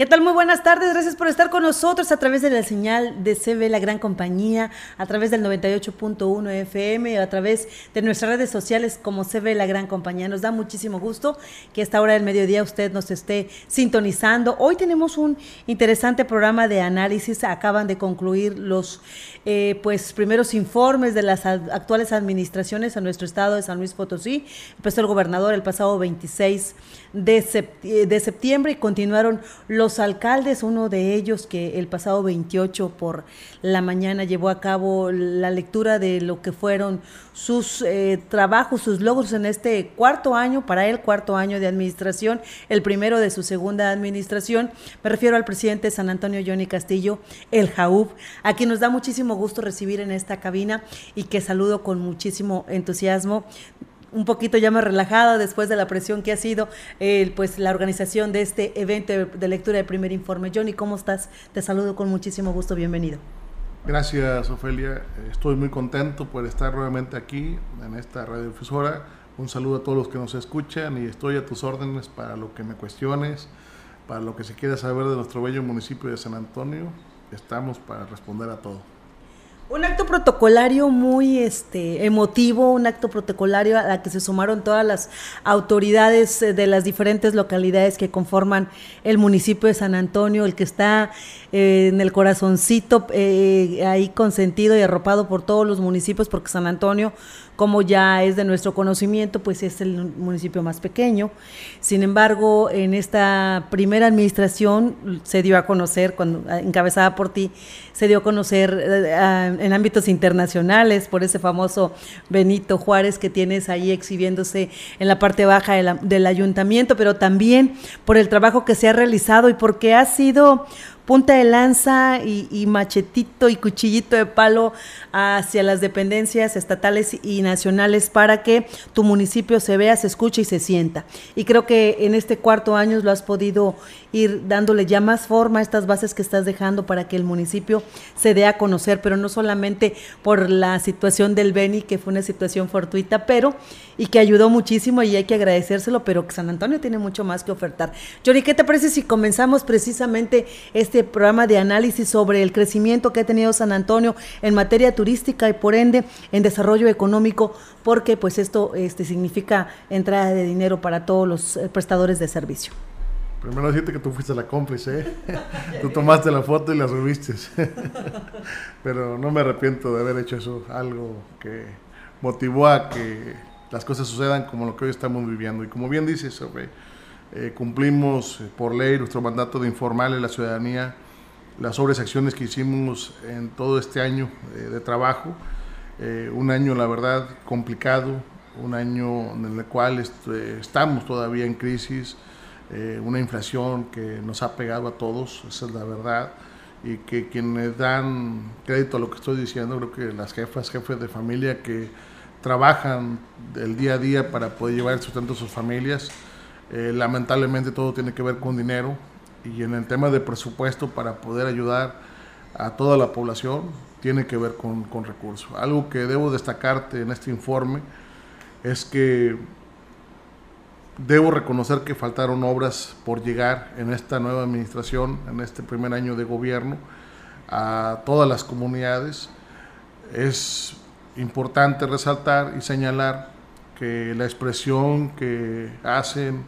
¿Qué tal? Muy buenas tardes. Gracias por estar con nosotros a través de la señal de CB La Gran Compañía, a través del 98.1 FM, a través de nuestras redes sociales como CB La Gran Compañía. Nos da muchísimo gusto que a esta hora del mediodía usted nos esté sintonizando. Hoy tenemos un interesante programa de análisis. Acaban de concluir los eh, pues primeros informes de las actuales administraciones a nuestro estado de San Luis Potosí. Empezó el gobernador el pasado 26 de, de septiembre y continuaron los alcaldes, uno de ellos que el pasado 28 por la mañana llevó a cabo la lectura de lo que fueron sus eh, trabajos, sus logros en este cuarto año, para él cuarto año de administración, el primero de su segunda administración. Me refiero al presidente de San Antonio, Johnny Castillo, el JAUB, a quien nos da muchísimo gusto recibir en esta cabina y que saludo con muchísimo entusiasmo un poquito ya más relajada después de la presión que ha sido eh, pues la organización de este evento de lectura del primer informe. Johnny, ¿cómo estás? Te saludo con muchísimo gusto, bienvenido. Gracias, Ofelia. Estoy muy contento por estar nuevamente aquí en esta radiodifusora. Un saludo a todos los que nos escuchan y estoy a tus órdenes para lo que me cuestiones, para lo que se quiera saber de nuestro bello municipio de San Antonio. Estamos para responder a todo. Un acto protocolario muy este, emotivo, un acto protocolario a la que se sumaron todas las autoridades eh, de las diferentes localidades que conforman el municipio de San Antonio, el que está eh, en el corazoncito eh, ahí consentido y arropado por todos los municipios, porque San Antonio como ya es de nuestro conocimiento, pues es el municipio más pequeño. Sin embargo, en esta primera administración se dio a conocer, cuando encabezada por ti, se dio a conocer eh, en ámbitos internacionales por ese famoso Benito Juárez que tienes ahí exhibiéndose en la parte baja del ayuntamiento, pero también por el trabajo que se ha realizado y porque ha sido punta de lanza y, machetito y cuchillito de palo hacia las dependencias estatales y nacionales para que tu municipio se vea, se escuche y se sienta. Y creo que en este cuarto año lo has podido ir dándole ya más forma a estas bases que estás dejando para que el municipio se dé a conocer, pero no solamente por la situación del Beni, que fue una situación fortuita, pero y que ayudó muchísimo y hay que agradecérselo, pero que San Antonio tiene mucho más que ofertar. Yori, ¿qué te parece si comenzamos precisamente este este programa de análisis sobre el crecimiento que ha tenido San Antonio en materia turística y por ende en desarrollo económico, porque pues esto este, significa entrada de dinero para todos los eh, prestadores de servicio. Primero decirte que tú fuiste la cómplice, ¿eh? tú tomaste la foto y la subiste, pero no me arrepiento de haber hecho eso, algo que motivó a que las cosas sucedan como lo que hoy estamos viviendo. Y como bien dices, sobre eh, cumplimos eh, por ley nuestro mandato de informarle a la ciudadanía las obras y acciones que hicimos en todo este año eh, de trabajo. un año, la verdad, complicado, un año en el cual estamos todavía en crisis, una inflación que nos ha pegado a todos, esa es la verdad, y que quienes dan crédito a lo que estoy diciendo, creo que las jefas, jefes de familia que trabajan el día a día para poder llevar el sustento a sus familias, eh, lamentablemente todo tiene que ver con dinero y en el tema de presupuesto para poder ayudar a toda la población tiene que ver con, con recursos. Algo que debo destacarte en este informe es que debo reconocer que faltaron obras por llegar en esta nueva administración, en este primer año de gobierno, a todas las comunidades. Es importante resaltar y señalar que la expresión que hacen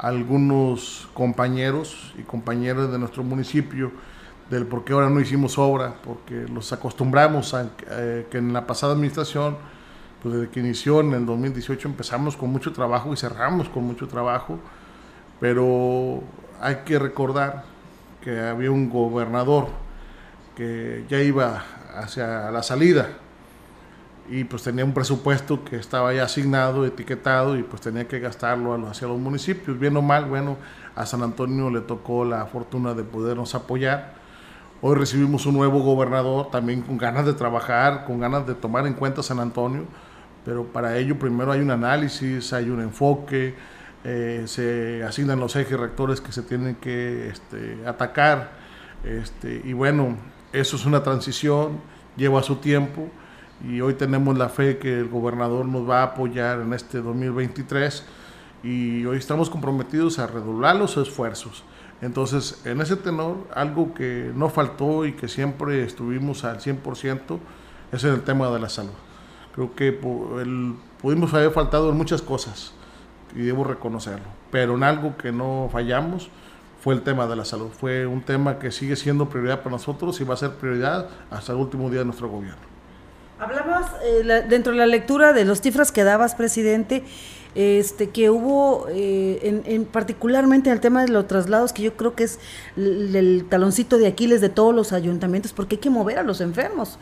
algunos compañeros y compañeras de nuestro municipio del por qué ahora no hicimos obra, porque los acostumbramos a eh, que en la pasada administración, pues desde que inició en el 2018 empezamos con mucho trabajo y cerramos con mucho trabajo, pero hay que recordar que había un gobernador que ya iba hacia la salida y pues tenía un presupuesto que estaba ya asignado, etiquetado y pues tenía que gastarlo hacia los municipios. Bien o mal, bueno, a San Antonio le tocó la fortuna de podernos apoyar. Hoy recibimos un nuevo gobernador también con ganas de trabajar, con ganas de tomar en cuenta San Antonio, pero para ello primero hay un análisis, hay un enfoque, eh, se asignan los ejes rectores que se tienen que este, atacar, este, y bueno, eso es una transición, lleva su tiempo y hoy tenemos la fe que el gobernador nos va a apoyar en este 2023 y hoy estamos comprometidos a redoblar los esfuerzos. Entonces, en ese tenor, algo que no faltó y que siempre estuvimos al 100% es el tema de la salud. Creo que pudimos haber faltado en muchas cosas y debo reconocerlo, pero en algo que no fallamos fue el tema de la salud. Fue un tema que sigue siendo prioridad para nosotros y va a ser prioridad hasta el último día de nuestro gobierno. Hablabas eh, dentro de la lectura de los cifras que dabas, presidente, este, que hubo eh, en, particularmente el tema de los traslados, que yo creo que es el, taloncito de Aquiles de todos los ayuntamientos, porque hay que mover a los enfermos.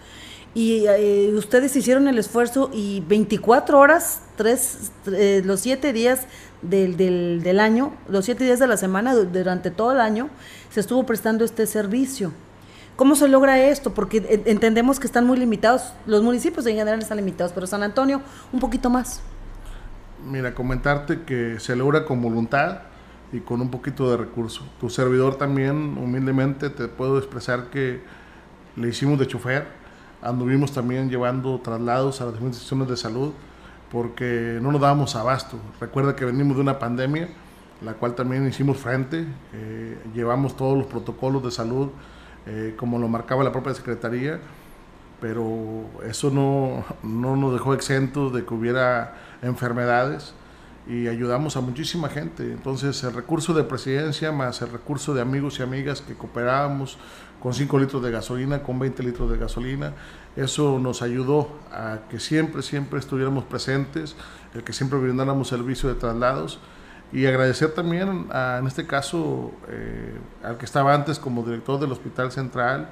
Y eh, ustedes hicieron el esfuerzo y 24 horas, tres, eh, los siete días del, del, del, año, los siete días de la semana, durante todo el año, se estuvo prestando este servicio. ¿Cómo se logra esto? Porque entendemos que están muy limitados, los municipios en general están limitados, pero San Antonio un poquito más. Mira, comentarte que se logra con voluntad y con un poquito de recurso. Tu servidor también, humildemente, te puedo expresar que le hicimos de chofer, anduvimos también llevando traslados a las diferentes instituciones de salud porque no nos dábamos abasto. Recuerda que venimos de una pandemia, la cual también hicimos frente, eh, llevamos todos los protocolos de salud eh, como lo marcaba la propia Secretaría, pero eso no, no nos dejó exentos de que hubiera enfermedades y ayudamos a muchísima gente. Entonces el recurso de presidencia más el recurso de amigos y amigas que cooperábamos con 5 litros de gasolina, con 20 litros de gasolina, eso nos ayudó a que siempre, siempre estuviéramos presentes, el que siempre brindáramos servicio de traslados y agradecer también a, en este caso eh, al que estaba antes como director del Hospital Central,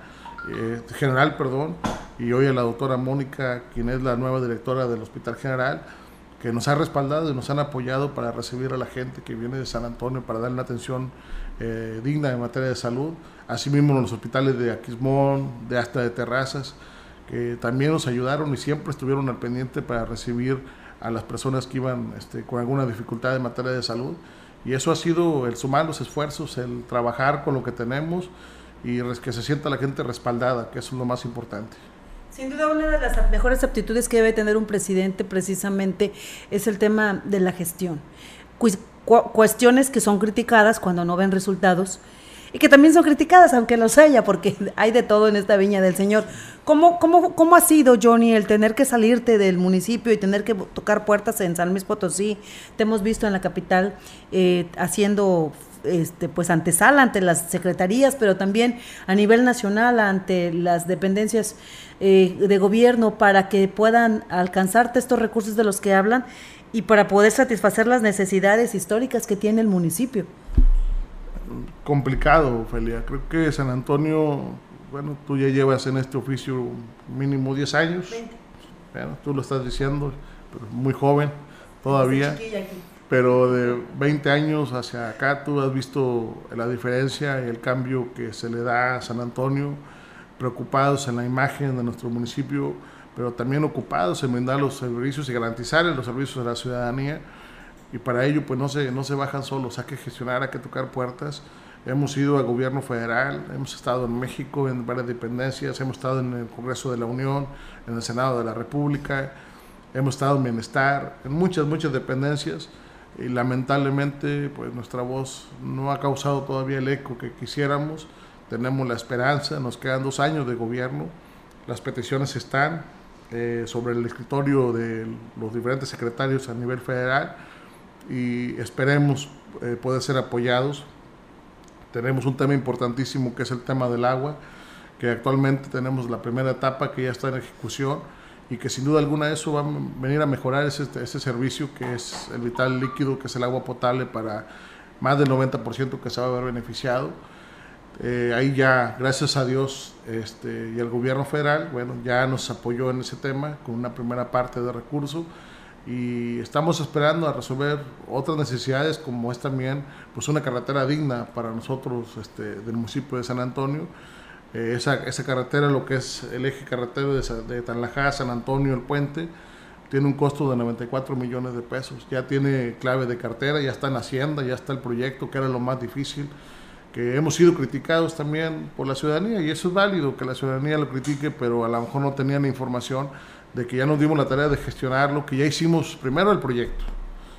eh, General, perdón, y hoy a la doctora Mónica, quien es la nueva directora del Hospital General, que nos ha respaldado y nos han apoyado para recibir a la gente que viene de San Antonio para darle una atención eh, digna en materia de salud. Asimismo, los hospitales de Aquismón, de hasta de Terrazas, que también nos ayudaron y siempre estuvieron al pendiente para recibir a las personas que iban este, con alguna dificultad en materia de salud. Y eso ha sido el sumar los esfuerzos, el trabajar con lo que tenemos y que se sienta la gente respaldada, que es lo más importante. Sin duda, una de las mejores aptitudes que debe tener un presidente precisamente es el tema de la gestión. cuestiones que son criticadas cuando no ven resultados y que también son criticadas, aunque los haya, porque hay de todo en esta viña del Señor. ¿Cómo, cómo, cómo ha sido, Johnny, el tener que salirte del municipio y tener que tocar puertas en San Luis Potosí? Te hemos visto en la capital eh, haciendo este, pues antesala ante las secretarías, pero también a nivel nacional ante las dependencias eh, de gobierno para que puedan alcanzarte estos recursos de los que hablan y para poder satisfacer las necesidades históricas que tiene el municipio. Complicado, Ophelia. Creo que San Antonio, bueno, tú ya llevas en este oficio mínimo 10 años. Bueno, tú lo estás diciendo, pero muy joven todavía pero de 20 años hacia acá tú has visto la diferencia y el cambio que se le da a San Antonio, preocupados en la imagen de nuestro municipio, pero también ocupados en brindar los servicios y garantizar los servicios de la ciudadanía. Y para ello pues no se, no se bajan solos, hay que gestionar, hay que tocar puertas. Hemos ido al gobierno federal, hemos estado en México en varias dependencias, hemos estado en el Congreso de la Unión, en el Senado de la República, hemos estado en Bienestar, en muchas, muchas dependencias y lamentablemente pues nuestra voz no ha causado todavía el eco que quisiéramos. Tenemos la esperanza, nos quedan dos años de gobierno, las peticiones están eh, sobre el escritorio de los diferentes secretarios a nivel federal y esperemos eh, poder ser apoyados. Tenemos un tema importantísimo que es el tema del agua, que actualmente tenemos la primera etapa que ya está en ejecución y que sin duda alguna eso va a venir a mejorar ese, ese servicio que es el vital líquido, que es el agua potable para más del 90% que se va a ver beneficiado. Eh, ahí ya, gracias a Dios este, y el gobierno federal, bueno, ya nos apoyó en ese tema con una primera parte de recursos y estamos esperando a resolver otras necesidades como es también pues una carretera digna para nosotros este, del municipio de San Antonio eh, esa, esa, carretera, lo que es el eje carretero de, de Tanlajá, San Antonio, el puente, tiene un costo de 94 millones de pesos. Ya tiene clave de cartera, ya está en Hacienda, ya está el proyecto, que era lo más difícil, que hemos sido criticados también por la ciudadanía, y eso es válido que la ciudadanía lo critique, pero a lo mejor no tenían información de que ya nos dimos la tarea de gestionarlo, que ya hicimos primero el proyecto,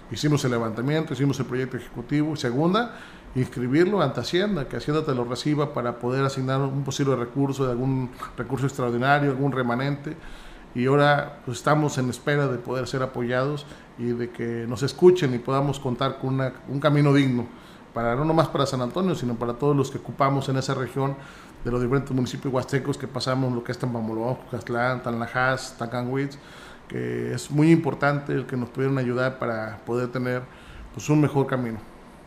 Hicimos el levantamiento, hicimos el proyecto ejecutivo. Segunda, inscribirlo ante Hacienda, que Hacienda te lo reciba para poder asignar un posible recurso, de algún recurso extraordinario, algún remanente. Y ahora pues, estamos en espera de poder ser apoyados y de que nos escuchen y podamos contar con un camino digno, para no nomás para San Antonio, sino para todos los que ocupamos en esa región de los diferentes municipios huastecos que pasamos, lo que es Tampamolón, Castlán, Tanlajas, Tacanwitz, que es muy importante el que nos pudieran ayudar para poder tener pues, un mejor camino.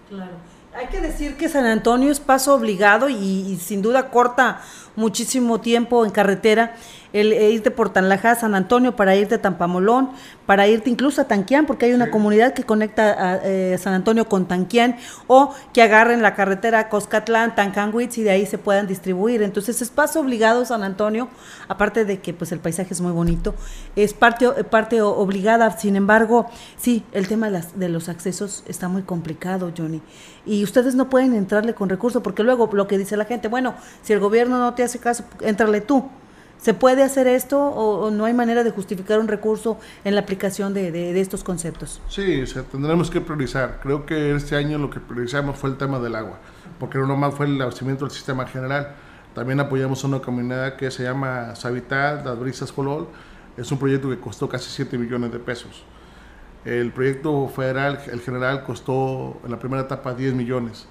Claro. Hay que decir que San Antonio es paso obligado y, sin duda corta muchísimo tiempo en carretera el e irte por Tanlajá, San Antonio, para irte a Tampamolón, para irte incluso a Tanquián, porque hay una comunidad que conecta a eh, San Antonio con Tanquián, o que agarren la carretera Coscatlán, Tancanwitz y de ahí se puedan distribuir. Entonces es paso obligado San Antonio, aparte de que pues el paisaje es muy bonito, es parte, parte obligada, sin embargo, sí, el tema de, las, de los accesos está muy complicado, Johnny. Y ustedes no pueden entrarle con recursos, porque luego lo que dice la gente, bueno, si el gobierno no te hace caso, entrale tú. ¿Se puede hacer esto o, no hay manera de justificar un recurso en la aplicación de, estos conceptos? Sí, tendremos que priorizar. Creo que este año lo que priorizamos fue el tema del agua, porque no nomás fue el abastecimiento del sistema general. También apoyamos una comunidad que se llama Sabitat, Las Brisas Colol. Es un proyecto que costó casi 7 millones de pesos. El proyecto federal, el general, costó en la primera etapa 10 millones.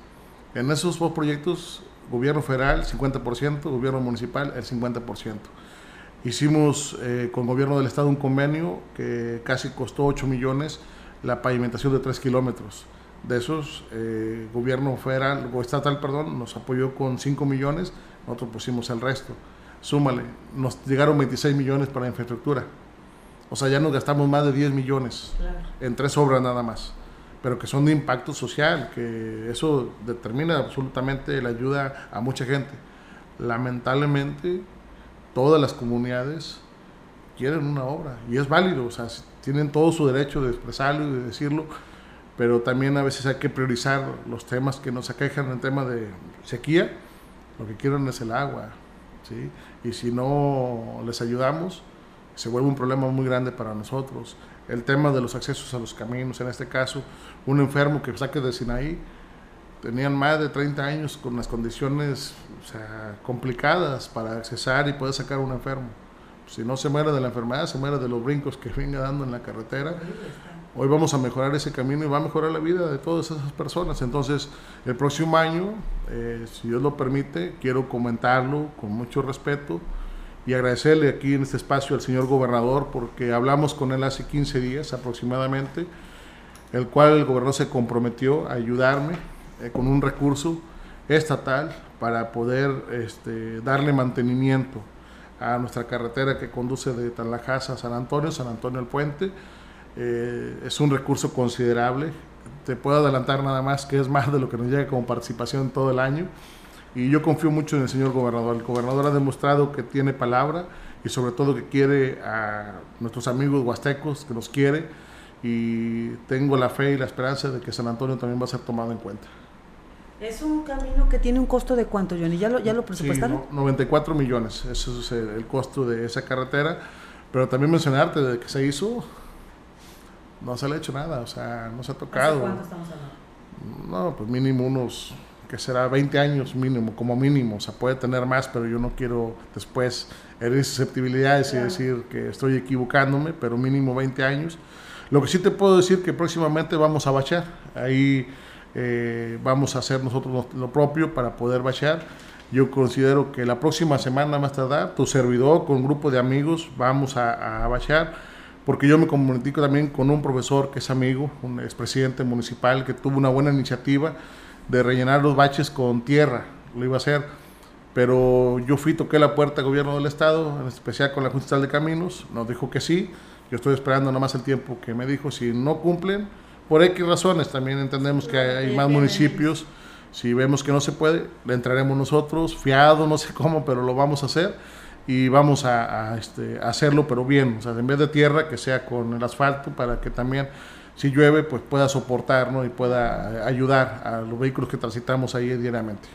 En esos dos proyectos gobierno federal 50%, gobierno municipal el 50%. Hicimos eh, con gobierno del estado un convenio que casi costó 8 millones la pavimentación de 3 kilómetros. De esos, eh, gobierno federal, o estatal, perdón, nos apoyó con 5 millones, nosotros pusimos el resto. Súmale, nos llegaron 26 millones para infraestructura. O sea, ya nos gastamos más de 10 millones en tres obras nada más pero que son de impacto social, que eso determina absolutamente la ayuda a mucha gente. Lamentablemente, todas las comunidades quieren una obra y es válido, o sea, tienen todo su derecho de expresarlo y de decirlo, pero también a veces hay que priorizar los temas que nos aquejan en tema de sequía, lo que quieren es el agua, ¿sí? y si no les ayudamos, se vuelve un problema muy grande para nosotros el tema de los accesos a los caminos, en este caso, un enfermo que saque de Sinaí, tenían más de 30 años con las condiciones complicadas para accesar y poder sacar un enfermo. Si no se muere de la enfermedad, se muere de los brincos que venga dando en la carretera. Hoy vamos a mejorar ese camino y va a mejorar la vida de todas esas personas. Entonces, el próximo año, eh, si Dios lo permite, quiero comentarlo con mucho respeto y agradecerle aquí en este espacio al señor gobernador porque hablamos con él hace 15 días aproximadamente, el cual el gobernador se comprometió a ayudarme eh, con un recurso estatal para poder este, darle mantenimiento a nuestra carretera que conduce de Tanlajas a San Antonio, San Antonio al Puente. Eh, es un recurso considerable. Te puedo adelantar nada más que es más de lo que nos llega como participación todo el año. Y yo confío mucho en el señor gobernador. El gobernador ha demostrado que tiene palabra y sobre todo que quiere a nuestros amigos huastecos, que nos quiere. Y tengo la fe y la esperanza de que San Antonio también va a ser tomado en cuenta. Es un camino que tiene un costo de cuánto, Johnny? ¿Ya lo, ya lo presupuestaron? 94 millones, ese es el, costo de esa carretera. Pero también mencionarte, de que se hizo, no se le ha hecho nada, o sea, no se ha tocado. ¿Cuánto estamos hablando? No, pues mínimo unos que será 20 años mínimo, como mínimo, o sea, puede tener más, pero yo no quiero después herir susceptibilidades y decir que estoy equivocándome, pero mínimo 20 años. Lo que sí te puedo decir que próximamente vamos a bachar, ahí eh, vamos a hacer nosotros lo propio para poder bachar. Yo considero que la próxima semana más tardar, tu servidor con un grupo de amigos vamos a, a bachar, porque yo me comunico también con un profesor que es amigo, un expresidente municipal que tuvo una buena iniciativa de rellenar los baches con tierra, lo iba a hacer, pero yo fui, toqué la puerta al gobierno del estado, en especial con la Junta de Caminos, nos dijo que sí, yo estoy esperando nada más el tiempo que me dijo, si no cumplen, por X razones, también entendemos que hay, más municipios, si vemos que no se puede, le entraremos nosotros, fiado, no sé cómo, pero lo vamos a hacer y vamos a, este, a hacerlo, pero bien, o sea, en vez de tierra, que sea con el asfalto, para que también si llueve, pues pueda soportar y pueda ayudar a los vehículos que transitamos ahí diariamente.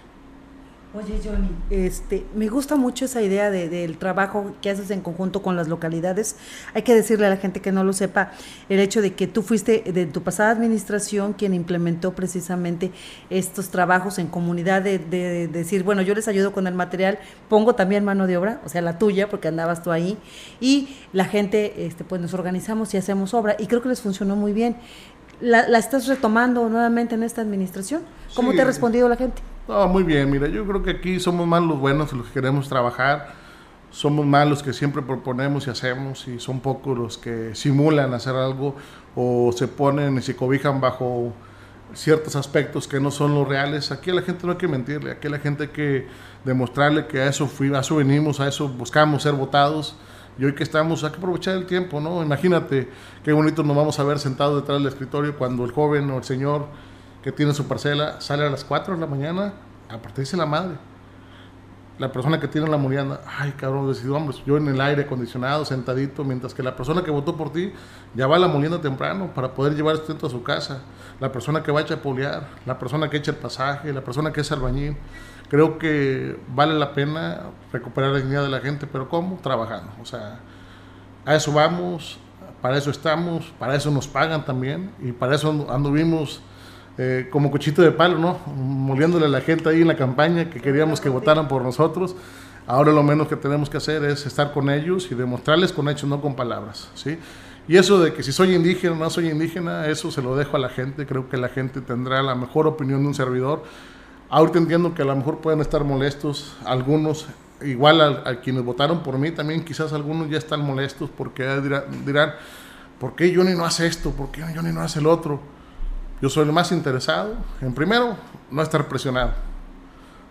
Oye, Johnny, este, me gusta mucho esa idea de, del trabajo que haces en conjunto con las localidades. Hay que decirle a la gente que no lo sepa el hecho de que tú fuiste de tu pasada administración quien implementó precisamente estos trabajos en comunidad de, de, decir, bueno, yo les ayudo con el material, pongo también mano de obra, o sea, la tuya, porque andabas tú ahí, y la gente, este, pues nos organizamos y hacemos obra, y creo que les funcionó muy bien. ¿La, la estás retomando nuevamente en esta administración? ¿Cómo te ha respondido la gente? No, muy bien, mira, yo creo que aquí somos más los buenos los que queremos trabajar, somos más los que siempre proponemos y hacemos y son pocos los que simulan hacer algo o se ponen y se cobijan bajo ciertos aspectos que no son los reales. Aquí a la gente no hay que mentirle, aquí a la gente hay que demostrarle que a eso, fui, a eso venimos, a eso buscamos ser votados. Y hoy que estamos, hay que aprovechar el tiempo, ¿no? Imagínate qué bonito nos vamos a ver sentados detrás del escritorio cuando el joven o el señor que tiene su parcela sale a las 4 de la mañana a partirse la madre. La persona que tiene la murienda, ay cabrón, decidió, hombre, yo en el aire acondicionado, sentadito, mientras que la persona que votó por ti ya va a la molienda temprano para poder llevar sustento a su casa. La persona que va a chapolear, la persona que echa el pasaje, la persona que es albañil. Creo que vale la pena recuperar la dignidad de la gente, pero ¿cómo? Trabajando. O sea, a eso vamos, para eso estamos, para eso nos pagan también y para eso anduvimos eh, como cuchito de palo, ¿no? Moliéndole a la gente ahí en la campaña que queríamos que votaran por nosotros. Ahora lo menos que tenemos que hacer es estar con ellos y demostrarles con hechos, no con palabras, ¿sí? Y eso de que si soy indígena o no soy indígena, eso se lo dejo a la gente. Creo que la gente tendrá la mejor opinión de un servidor. Ahorita entiendo que a lo mejor pueden estar molestos algunos, igual a, quienes votaron por mí, también quizás algunos ya están molestos porque dirán, dirán ¿por qué Johnny no hace esto? ¿Por qué Johnny no hace el otro? Yo soy el más interesado en primero, no estar presionado.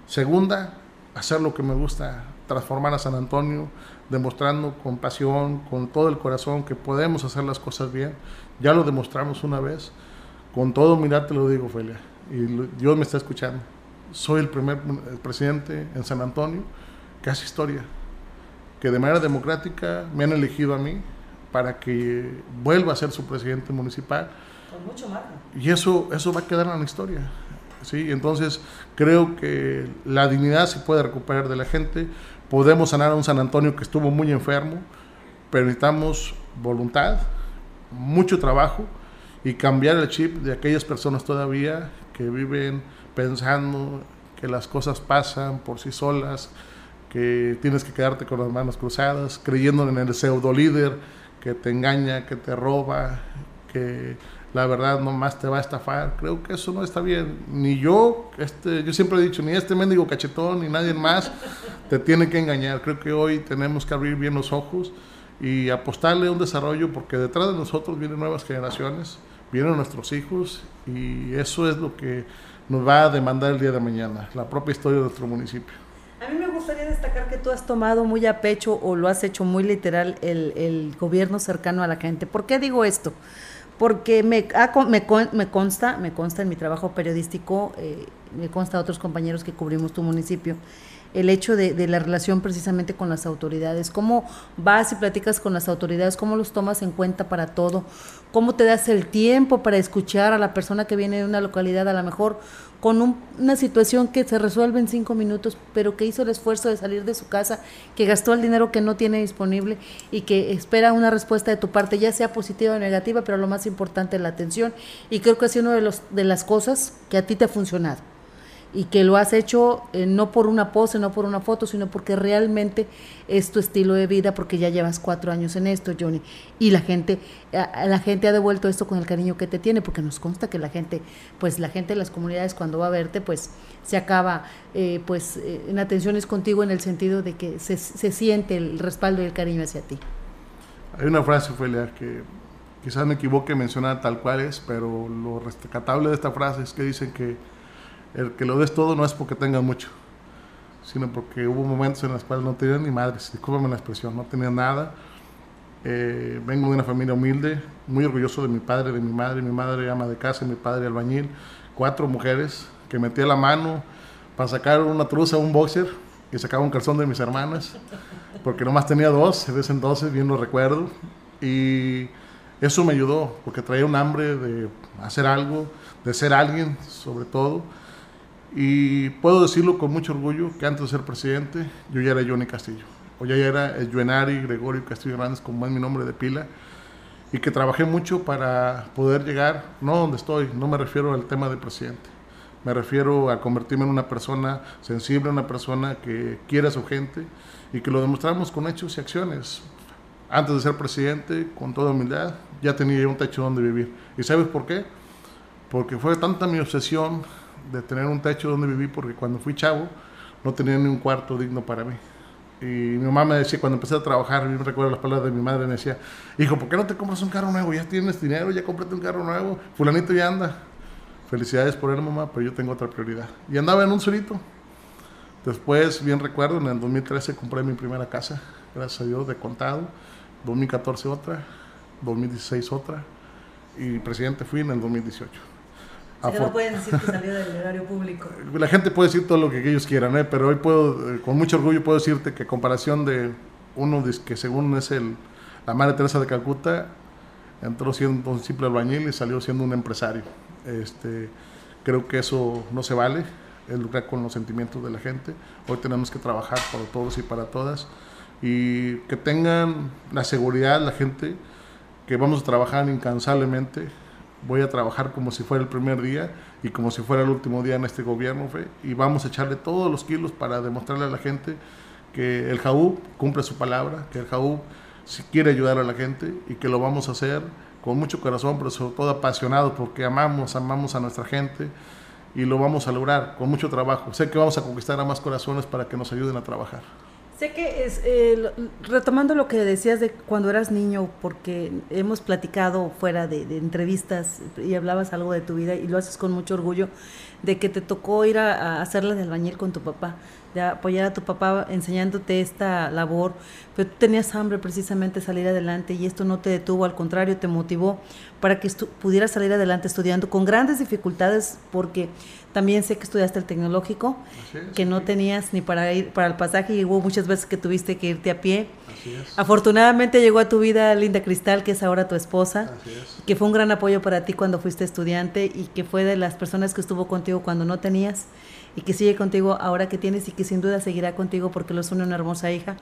Segunda, hacer lo que me gusta, transformar a San Antonio, demostrando con pasión, con todo el corazón que podemos hacer las cosas bien. Ya lo demostramos una vez. Con todo humildad te lo digo, Felia, y Dios me está escuchando. Soy el primer presidente en San Antonio que hace historia, que de manera democrática me han elegido a mí para que vuelva a ser su presidente municipal mucho. Y eso, eso va a quedar en la historia. ¿sí? Entonces, creo que la dignidad se puede recuperar de la gente. Podemos sanar a un San Antonio que estuvo muy enfermo, pero necesitamos voluntad, mucho trabajo y cambiar el chip de aquellas personas todavía que viven pensando que las cosas pasan por sí solas, que tienes que quedarte con las manos cruzadas, creyendo en el pseudo líder que te engaña, que te roba, que la verdad nomás te va a estafar. Creo que eso no está bien. Ni yo, este, yo siempre he dicho, ni este mendigo cachetón, ni nadie más te tiene que engañar. Creo que hoy tenemos que abrir bien los ojos y apostarle a un desarrollo porque detrás de nosotros vienen nuevas generaciones, vienen nuestros hijos y eso es lo que nos va a demandar el día de mañana, la propia historia de nuestro municipio. A mí me gustaría destacar que tú has tomado muy a pecho o lo has hecho muy literal el, el gobierno cercano a la gente. ¿Por qué digo esto? Porque me, me, me, consta, me consta en mi trabajo periodístico, eh, me consta a otros compañeros que cubrimos tu municipio, el hecho de, de, la relación precisamente con las autoridades, cómo vas y platicas con las autoridades, cómo los tomas en cuenta para todo, cómo te das el tiempo para escuchar a la persona que viene de una localidad, a lo mejor con una situación que se resuelve en cinco minutos, pero que hizo el esfuerzo de salir de su casa, que gastó el dinero que no tiene disponible y que espera una respuesta de tu parte, ya sea positiva o negativa, pero lo más importante es la atención. Y creo que sido una de, los, de las cosas que a ti te ha funcionado y que lo has hecho eh, no por una pose, no por una foto, sino porque realmente es tu estilo de vida, porque ya llevas cuatro años en esto, Johnny, y la gente, la gente ha devuelto esto con el cariño que te tiene, porque nos consta que la gente, pues la gente de las comunidades cuando va a verte, pues se acaba, eh, pues eh, en atenciones contigo en el sentido de que se, se, siente el respaldo y el cariño hacia ti. Hay una frase, Felia, que quizás me equivoque mencionar tal cual es, pero lo rescatable de esta frase es que dicen que el que lo des todo no es porque tengas mucho, sino porque hubo momentos en los cuales no tenía ni madres, discúlpame la expresión, no tenía nada. Eh, vengo de una familia humilde, muy orgulloso de mi padre, de mi madre, mi madre ama de casa, mi padre albañil, cuatro mujeres que metía la mano para sacar una truza, un boxer y sacaba un calzón de mis hermanas, porque nomás tenía dos en ese entonces, bien lo recuerdo, y eso me ayudó, porque traía un hambre de hacer algo, de ser alguien sobre todo, Y puedo decirlo con mucho orgullo que antes de ser presidente yo ya era Johnny Castillo, o ya era el Juenari Gregorio Castillo Hernández, como es mi nombre de pila, y que trabajé mucho para poder llegar, no donde estoy, no me refiero al tema de presidente, me refiero a convertirme en una persona sensible, una persona que quiere a su gente y que lo demostramos con hechos y acciones. Antes de ser presidente, con toda humildad, ya tenía un techo donde vivir. ¿Y sabes por qué? Porque fue tanta mi obsesión de tener un techo donde vivir, porque cuando fui chavo no tenía ni un cuarto digno para mí. Y mi mamá me decía, cuando empecé a trabajar, yo me recuerdo las palabras de mi madre, me decía, hijo, ¿por qué no te compras un carro nuevo? Ya tienes dinero, ya cómprate un carro nuevo. Fulanito ya anda. Felicidades por él, mamá, pero yo tengo otra prioridad. Y andaba en un solito. Después, bien recuerdo, en el 2013 compré mi primera casa, gracias a Dios, de contado. 2014 otra, 2016 otra. Y presidente fui en el 2018 no pueden decir que salió del horario público. La gente puede decir todo lo que ellos quieran, ¿eh? pero hoy puedo, eh, con mucho orgullo puedo decirte que comparación de uno que según es el, la Madre Teresa de Calcuta, entró siendo un simple albañil y salió siendo un empresario. Este, creo que eso no se vale, es lucrar con los sentimientos de la gente. Hoy tenemos que trabajar para todos y para todas y que tengan la seguridad la gente que vamos a trabajar incansablemente voy a trabajar como si fuera el primer día y como si fuera el último día en este gobierno, y vamos a echarle todos los kilos para demostrarle a la gente que el JAU cumple su palabra, que el JAU quiere ayudar a la gente y que lo vamos a hacer con mucho corazón, pero sobre todo apasionado porque amamos, amamos a nuestra gente y lo vamos a lograr con mucho trabajo. Sé que vamos a conquistar a más corazones para que nos ayuden a trabajar. Sé que es, eh, retomando lo que decías de cuando eras niño, porque hemos platicado fuera de, entrevistas y hablabas algo de tu vida y lo haces con mucho orgullo, de que te tocó ir a, a hacerla de albañil con tu papá de apoyar a tu papá enseñándote esta labor, pero tú tenías hambre precisamente salir adelante y esto no te detuvo, al contrario, te motivó para que pudieras salir adelante estudiando con grandes dificultades, porque también sé que estudiaste el tecnológico, que no tenías ni para ir para el pasaje y hubo muchas veces que tuviste que irte a pie. Afortunadamente llegó a tu vida Linda Cristal, que es ahora tu esposa, que fue un gran apoyo para ti cuando fuiste estudiante y que fue de las personas que estuvo contigo cuando no tenías y que sigue contigo ahora que tienes y que sin duda seguirá contigo porque los une una hermosa hija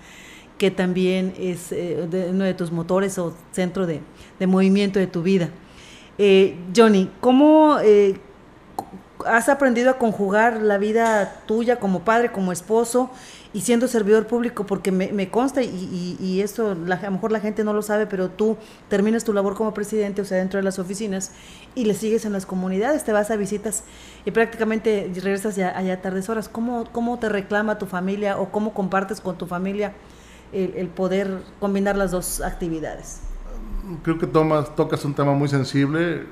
que también es eh, uno de tus motores o centro de, movimiento de tu vida. Eh, Johnny, ¿cómo eh, has aprendido a conjugar la vida tuya como padre, como esposo y siendo servidor público, porque me, consta, y, y, eso a lo mejor la gente no lo sabe, pero tú terminas tu labor como presidente, o sea, dentro de las oficinas, y le sigues en las comunidades, te vas a visitas y prácticamente regresas ya allá tardes horas. ¿Cómo, ¿Cómo te reclama tu familia o cómo compartes con tu familia el, poder combinar las dos actividades? Creo que tomas, tocas un tema muy sensible.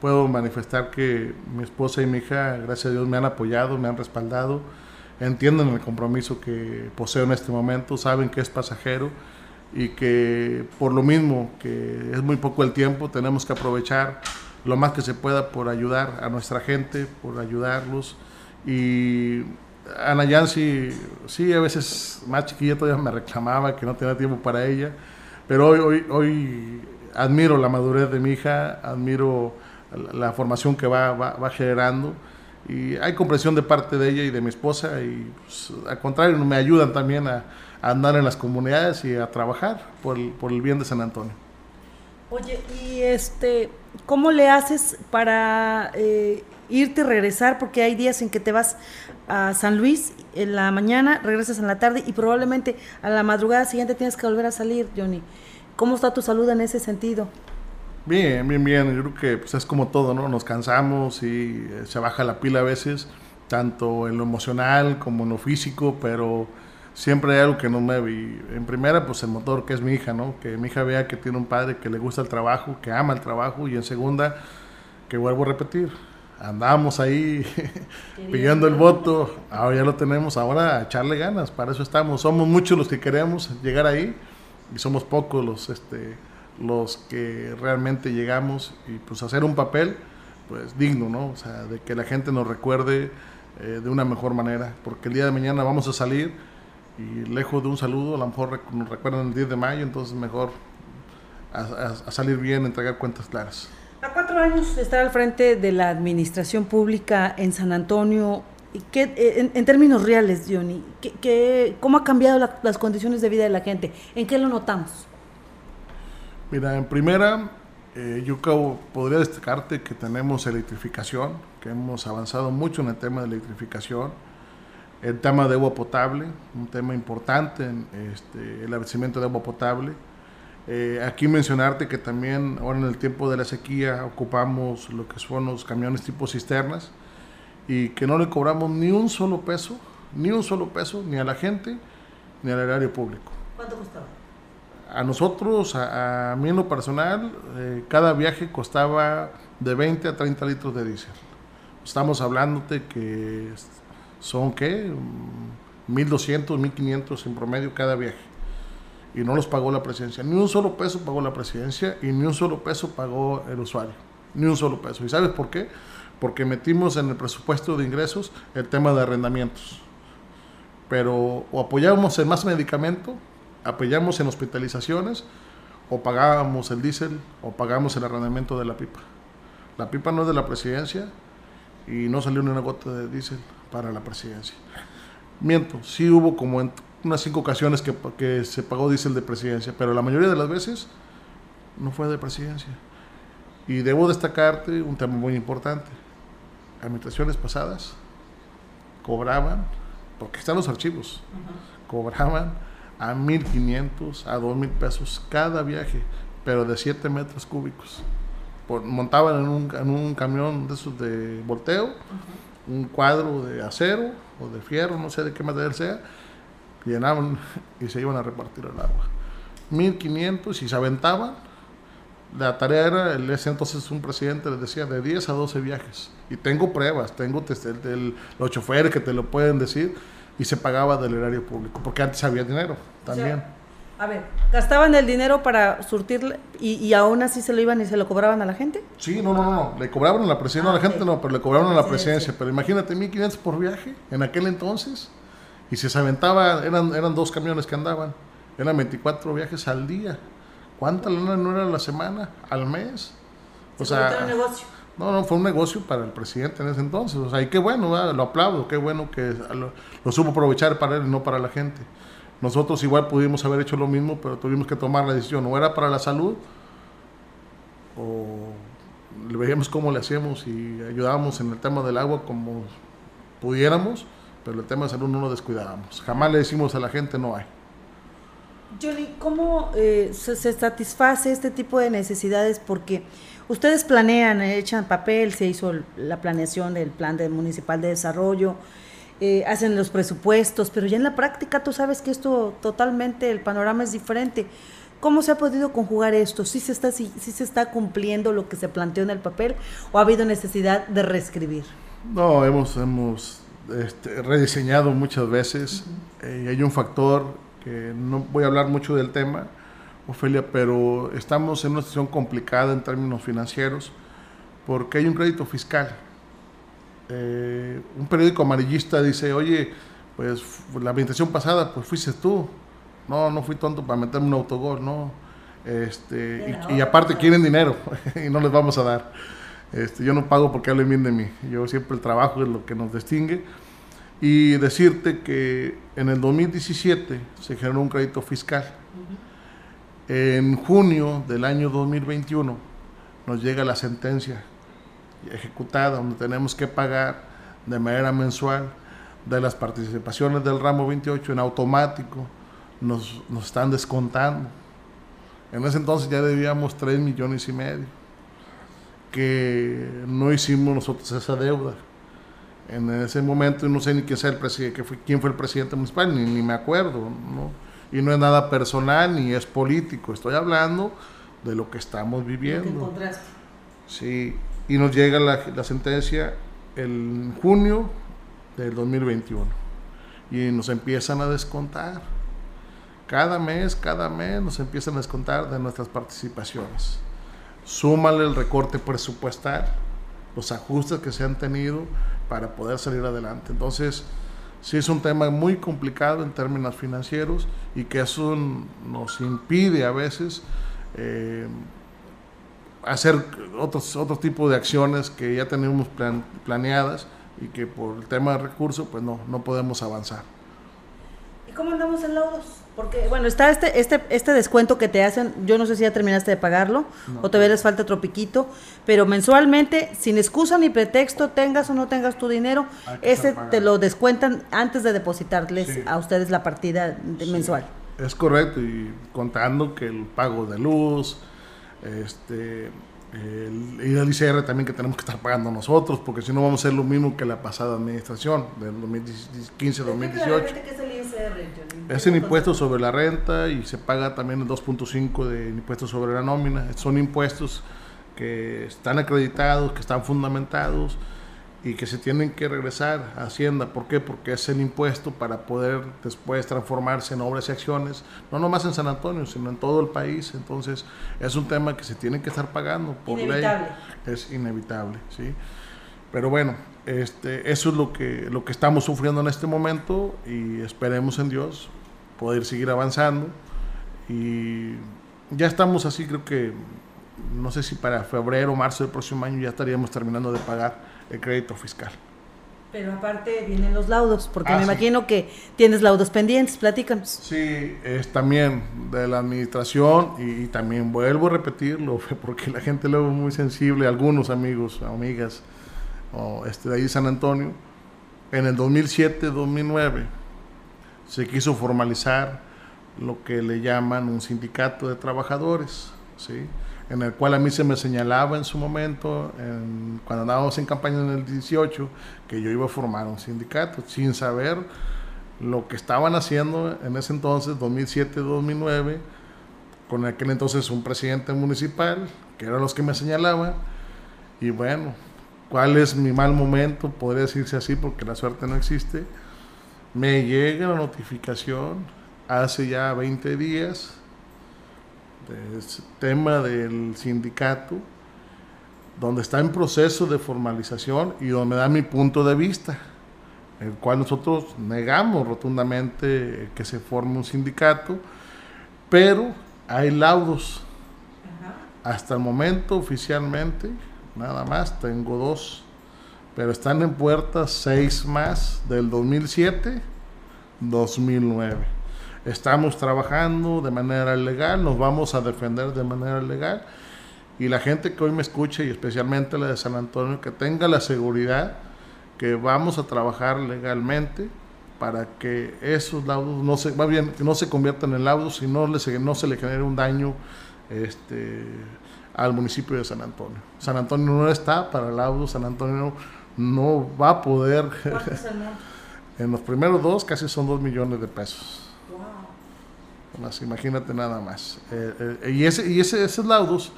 Puedo manifestar que mi esposa y mi hija, gracias a Dios, me han apoyado, me han respaldado entienden el compromiso que poseo en este momento, saben que es pasajero y que por lo mismo que es muy poco el tiempo, tenemos que aprovechar lo más que se pueda por ayudar a nuestra gente, por ayudarlos. Y Ana Yancy, sí, a veces más chiquilla todavía me reclamaba que no tenía tiempo para ella, pero hoy, hoy, hoy admiro la madurez de mi hija, admiro la, formación que va, va, va generando y hay comprensión de parte de ella y de mi esposa y pues, al contrario me ayudan también a, andar en las comunidades y a trabajar por el, por el bien de San Antonio. Oye, y este, ¿cómo le haces para eh, irte y regresar? Porque hay días en que te vas a San Luis en la mañana, regresas en la tarde y probablemente a la madrugada siguiente tienes que volver a salir, Johnny. ¿Cómo está tu salud en ese sentido? Bien, bien, bien. Yo creo que pues, es como todo, ¿no? Nos cansamos y eh, se baja la pila a veces, tanto en lo emocional como en lo físico, pero siempre hay algo que nos mueve. Y en primera, pues el motor, que es mi hija, ¿no? Que mi hija vea que tiene un padre que le gusta el trabajo, que ama el trabajo. Y en segunda, que vuelvo a repetir, andamos ahí pidiendo el voto, ahora ya lo tenemos, ahora a echarle ganas, para eso estamos. Somos muchos los que queremos llegar ahí y somos pocos los... este los que realmente llegamos y pues hacer un papel pues digno, ¿no? O sea, de que la gente nos recuerde eh, de una mejor manera, porque el día de mañana vamos a salir y lejos de un saludo, a lo mejor nos recuerdan el 10 de mayo, entonces mejor a, salir bien, entregar cuentas claras. A cuatro años de estar al frente de la administración pública en San Antonio, ¿Qué, en, términos reales, Johnny, ¿qué, cómo ha cambiado las condiciones de vida de la gente? ¿En qué lo notamos? Mira, en primera, eh, yo podría destacarte que tenemos electrificación, que hemos avanzado mucho en el tema de electrificación, el tema de agua potable, un tema importante, en este, el abastecimiento de agua potable. Eh, aquí mencionarte que también ahora en el tiempo de la sequía ocupamos lo que son los camiones tipo cisternas, y que no le cobramos ni un solo peso, ni un solo peso, ni a la gente, ni al erario público. ¿Cuánto costaba? A nosotros, a, mí en lo personal, eh, cada viaje costaba de 20 a 30 litros de diésel. Estamos hablándote que son, ¿qué? 1.200, 1.500 en promedio cada viaje. Y no los pagó la presidencia. Ni un solo peso pagó la presidencia y ni un solo peso pagó el usuario. Ni un solo peso. ¿Y sabes por qué? porque metimos en el presupuesto de ingresos el tema de arrendamientos. Pero o apoyábamos en más medicamento, apoyamos en hospitalizaciones, o pagábamos el diésel, o pagábamos el arrendamiento de la pipa. La pipa no es de la presidencia y no salió ni una gota de diésel para la presidencia. Miento, sí hubo como en unas cinco ocasiones que, que se pagó diésel de presidencia, pero la mayoría de las veces no fue de presidencia. Y debo destacarte un tema muy importante administraciones pasadas cobraban, porque están los archivos, cobraban a 1.500, a 2.000 pesos cada viaje, pero de 7 metros cúbicos. montaban en un, en un, camión de esos de volteo, un cuadro de acero o de fierro, no sé de qué material sea, llenaban y se iban a repartir el agua. 1.500 y se aventaban la tarea era, ese entonces un presidente les decía de 10 a 12 viajes. Y tengo pruebas, tengo el, los choferes que te lo pueden decir, y se pagaba del erario público, porque antes había dinero también. a ver, ¿gastaban el dinero para surtir y, y, aún así se lo iban y se lo cobraban a la gente? Sí, no, no, no, le cobraban a la presidencia, no a la ah, gente no, pero le cobraban a la presidencia. Pero imagínate, 1.500 por viaje en aquel entonces, y si se aventaba, eran, eran dos camiones que andaban, eran 24 viajes al día. ¿Cuánta lana no era la semana? ¿Al mes? O sea, un negocio. No, no, fue un negocio para el presidente en ese entonces. O sea, y qué bueno, lo aplaudo, qué bueno que lo, supo aprovechar para él y no para la gente. Nosotros igual pudimos haber hecho lo mismo, pero tuvimos que tomar la decisión. O era para la salud, o le veíamos cómo le hacíamos y ayudábamos en el tema del agua como pudiéramos, pero el tema de salud no lo descuidábamos. Jamás le decimos a la gente no hay. Jolie, ¿cómo eh, se, satisface este tipo de necesidades? Porque ustedes planean, eh, echan papel, se hizo la planeación del plan de municipal de desarrollo, eh, hacen los presupuestos, pero ya en la práctica tú sabes que esto totalmente, el panorama es diferente. ¿Cómo se ha podido conjugar esto? ¿Sí se está, sí, se está cumpliendo lo que se planteó en el papel o ha habido necesidad de reescribir? No, hemos, hemos este, rediseñado muchas veces y hay un factor no voy a hablar mucho del tema, Ofelia, pero estamos en una situación complicada en términos financieros porque hay un crédito fiscal. Eh, un periódico amarillista dice, oye, pues la administración pasada, pues fuiste tú. No, no fui tonto para meterme un autogol, no. Este, y, aparte quieren dinero y no les vamos a dar. Este, yo no pago porque hablen bien de mí. Yo siempre el trabajo es lo que nos distingue y decirte que en el 2017 se generó un crédito fiscal. En junio del año 2021 nos llega la sentencia ejecutada donde tenemos que pagar de manera mensual de las participaciones del ramo 28 en automático, nos, nos están descontando. En ese entonces ya debíamos 3 millones y medio, que no hicimos nosotros esa deuda en ese momento no sé ni quién, el presidente, quién fue el presidente municipal, ni, ni me acuerdo, ¿no? Y no es nada personal ni es político, estoy hablando de lo que estamos viviendo. Sí, y nos llega la, la sentencia en junio del 2021 y nos empiezan a descontar. Cada mes, cada mes nos empiezan a descontar de nuestras participaciones. Súmale el recorte presupuestal, los ajustes que se han tenido para poder salir adelante. Entonces, sí es un tema muy complicado en términos financieros y que eso nos impide a veces eh, hacer otros, otro tipo de acciones que ya tenemos planeadas, y que por el tema de recursos pues no, no podemos avanzar. ¿Y cómo andamos en laudos? Porque, bueno, está este, este, este descuento que te hacen, yo no sé si ya terminaste de pagarlo o todavía les falta otro piquito, pero mensualmente, sin excusa ni pretexto, tengas o no tengas tu dinero, ese te lo descuentan antes de depositarles a ustedes la partida mensual. Es correcto, y contando que el pago de luz, este, el, y el ICR también que tenemos que estar pagando nosotros, porque si no vamos a ser lo mismo que la pasada administración del 2015-2018. ¿Qué es el impuesto sobre la renta y se paga también el 2.5 de impuesto sobre la nómina. Son impuestos que están acreditados, que están fundamentados y que se tienen que regresar a Hacienda. ¿Por qué? Porque es el impuesto para poder después transformarse en obras y acciones, no nomás en San Antonio, sino en todo el país. Entonces, es un tema que se tiene que estar pagando por inevitable. ley. Es inevitable, ¿sí? Pero bueno, este, eso es lo que, lo que estamos sufriendo en este momento y esperemos en Dios poder seguir avanzando. Y ya estamos así, creo que, no sé si para febrero o marzo del próximo año ya estaríamos terminando de pagar el crédito fiscal. Pero aparte vienen los laudos, porque Ah, me sí. imagino que tienes laudos pendientes, platícanos. Sí, es también de la administración y, y también vuelvo a repetirlo porque la gente luego es muy sensible, algunos amigos, amigas o este, de ahí San Antonio, en el 2007-2009 se quiso formalizar lo que le llaman un sindicato de trabajadores, ¿sí? en el cual a mí se me señalaba en su momento, en- cuando andábamos en campaña en el 18, que yo iba a formar un sindicato, sin saber lo que estaban haciendo en ese entonces, 2007-2009, con aquel entonces un presidente municipal, que eran los que me señalaban, y bueno, ¿cuál es mi mal momento? Podría decirse así porque la suerte no existe. Me llega la notificación hace ya 20 días del tema del sindicato, donde está en proceso de formalización y donde me da mi punto de vista, el cual nosotros negamos rotundamente que se forme un sindicato, pero hay laudos. Hasta el momento oficialmente, nada más, tengo dos, pero están en puerta seis más del 2007-2009. Estamos trabajando de manera legal, nos vamos a defender de manera legal y la gente que hoy me escuche y especialmente la de San Antonio que tenga la seguridad que vamos a trabajar legalmente para que esos laudos no se, va bien, que no se conviertan en laudos y no, les- no se le genere un daño este, al municipio de San Antonio. San Antonio no está para laudos, San Antonio no va a poder, en los primeros dos casi son dos millones de pesos. Wow. Más, imagínate nada más. Eh, eh, y ese, y ese, esos laudos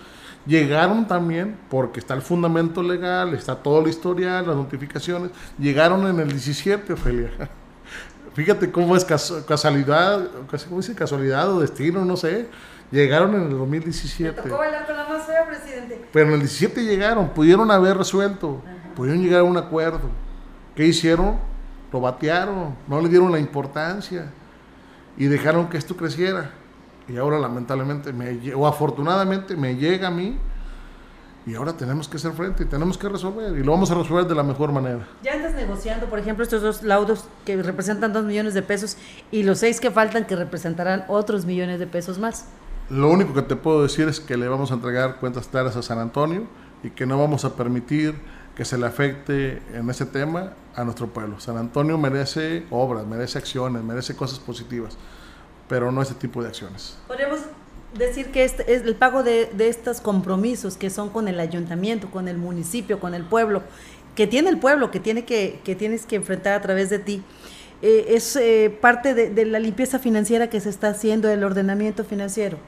llegaron también porque está el fundamento legal, está todo el historial, las notificaciones. Llegaron en el 17, Ofelia. Fíjate cómo es casu- casualidad, ¿cómo dice casualidad o destino? No sé. Llegaron en el Me 2017. tocó bailar con la más fea, presidente. Pero en el 17 llegaron, pudieron haber resuelto, pudieron llegar a un acuerdo. ¿Qué hicieron? Lo batearon, no le dieron la importancia y dejaron que esto creciera. Y ahora lamentablemente, me, o afortunadamente, me llega a mí y ahora tenemos que hacer frente y tenemos que resolver y lo vamos a resolver de la mejor manera. Ya andas negociando, por ejemplo, estos dos laudos que representan dos millones de pesos y los seis que faltan que representarán otros millones de pesos más. Lo único que te puedo decir es que le vamos a entregar cuentas claras a San Antonio y que no vamos a permitir que se le afecte en ese tema a nuestro pueblo. San Antonio merece obras, merece acciones, merece cosas positivas, pero no ese tipo de acciones. Podríamos decir que este es el pago de, de estos compromisos que son con el ayuntamiento, con el municipio, con el pueblo, que tiene el pueblo, que, tiene que, que tienes que enfrentar a través de ti. eh, es eh, parte de, de la limpieza financiera que se está haciendo, del ordenamiento financiero.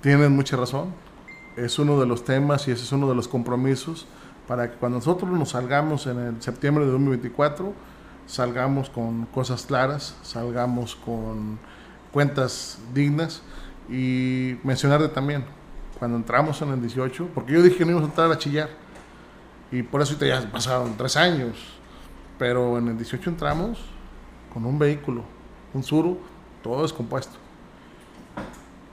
Tienen mucha razón. Es uno de los temas y ese es uno de los compromisos para que cuando nosotros nos salgamos en el septiembre de 2024, salgamos con cosas claras, salgamos con cuentas dignas y mencionarte también, cuando entramos en el 18, porque yo dije que no íbamos a entrar a chillar y por eso ya pasaron tres años, pero en el 18 entramos con un vehículo, un Suru, todo descompuesto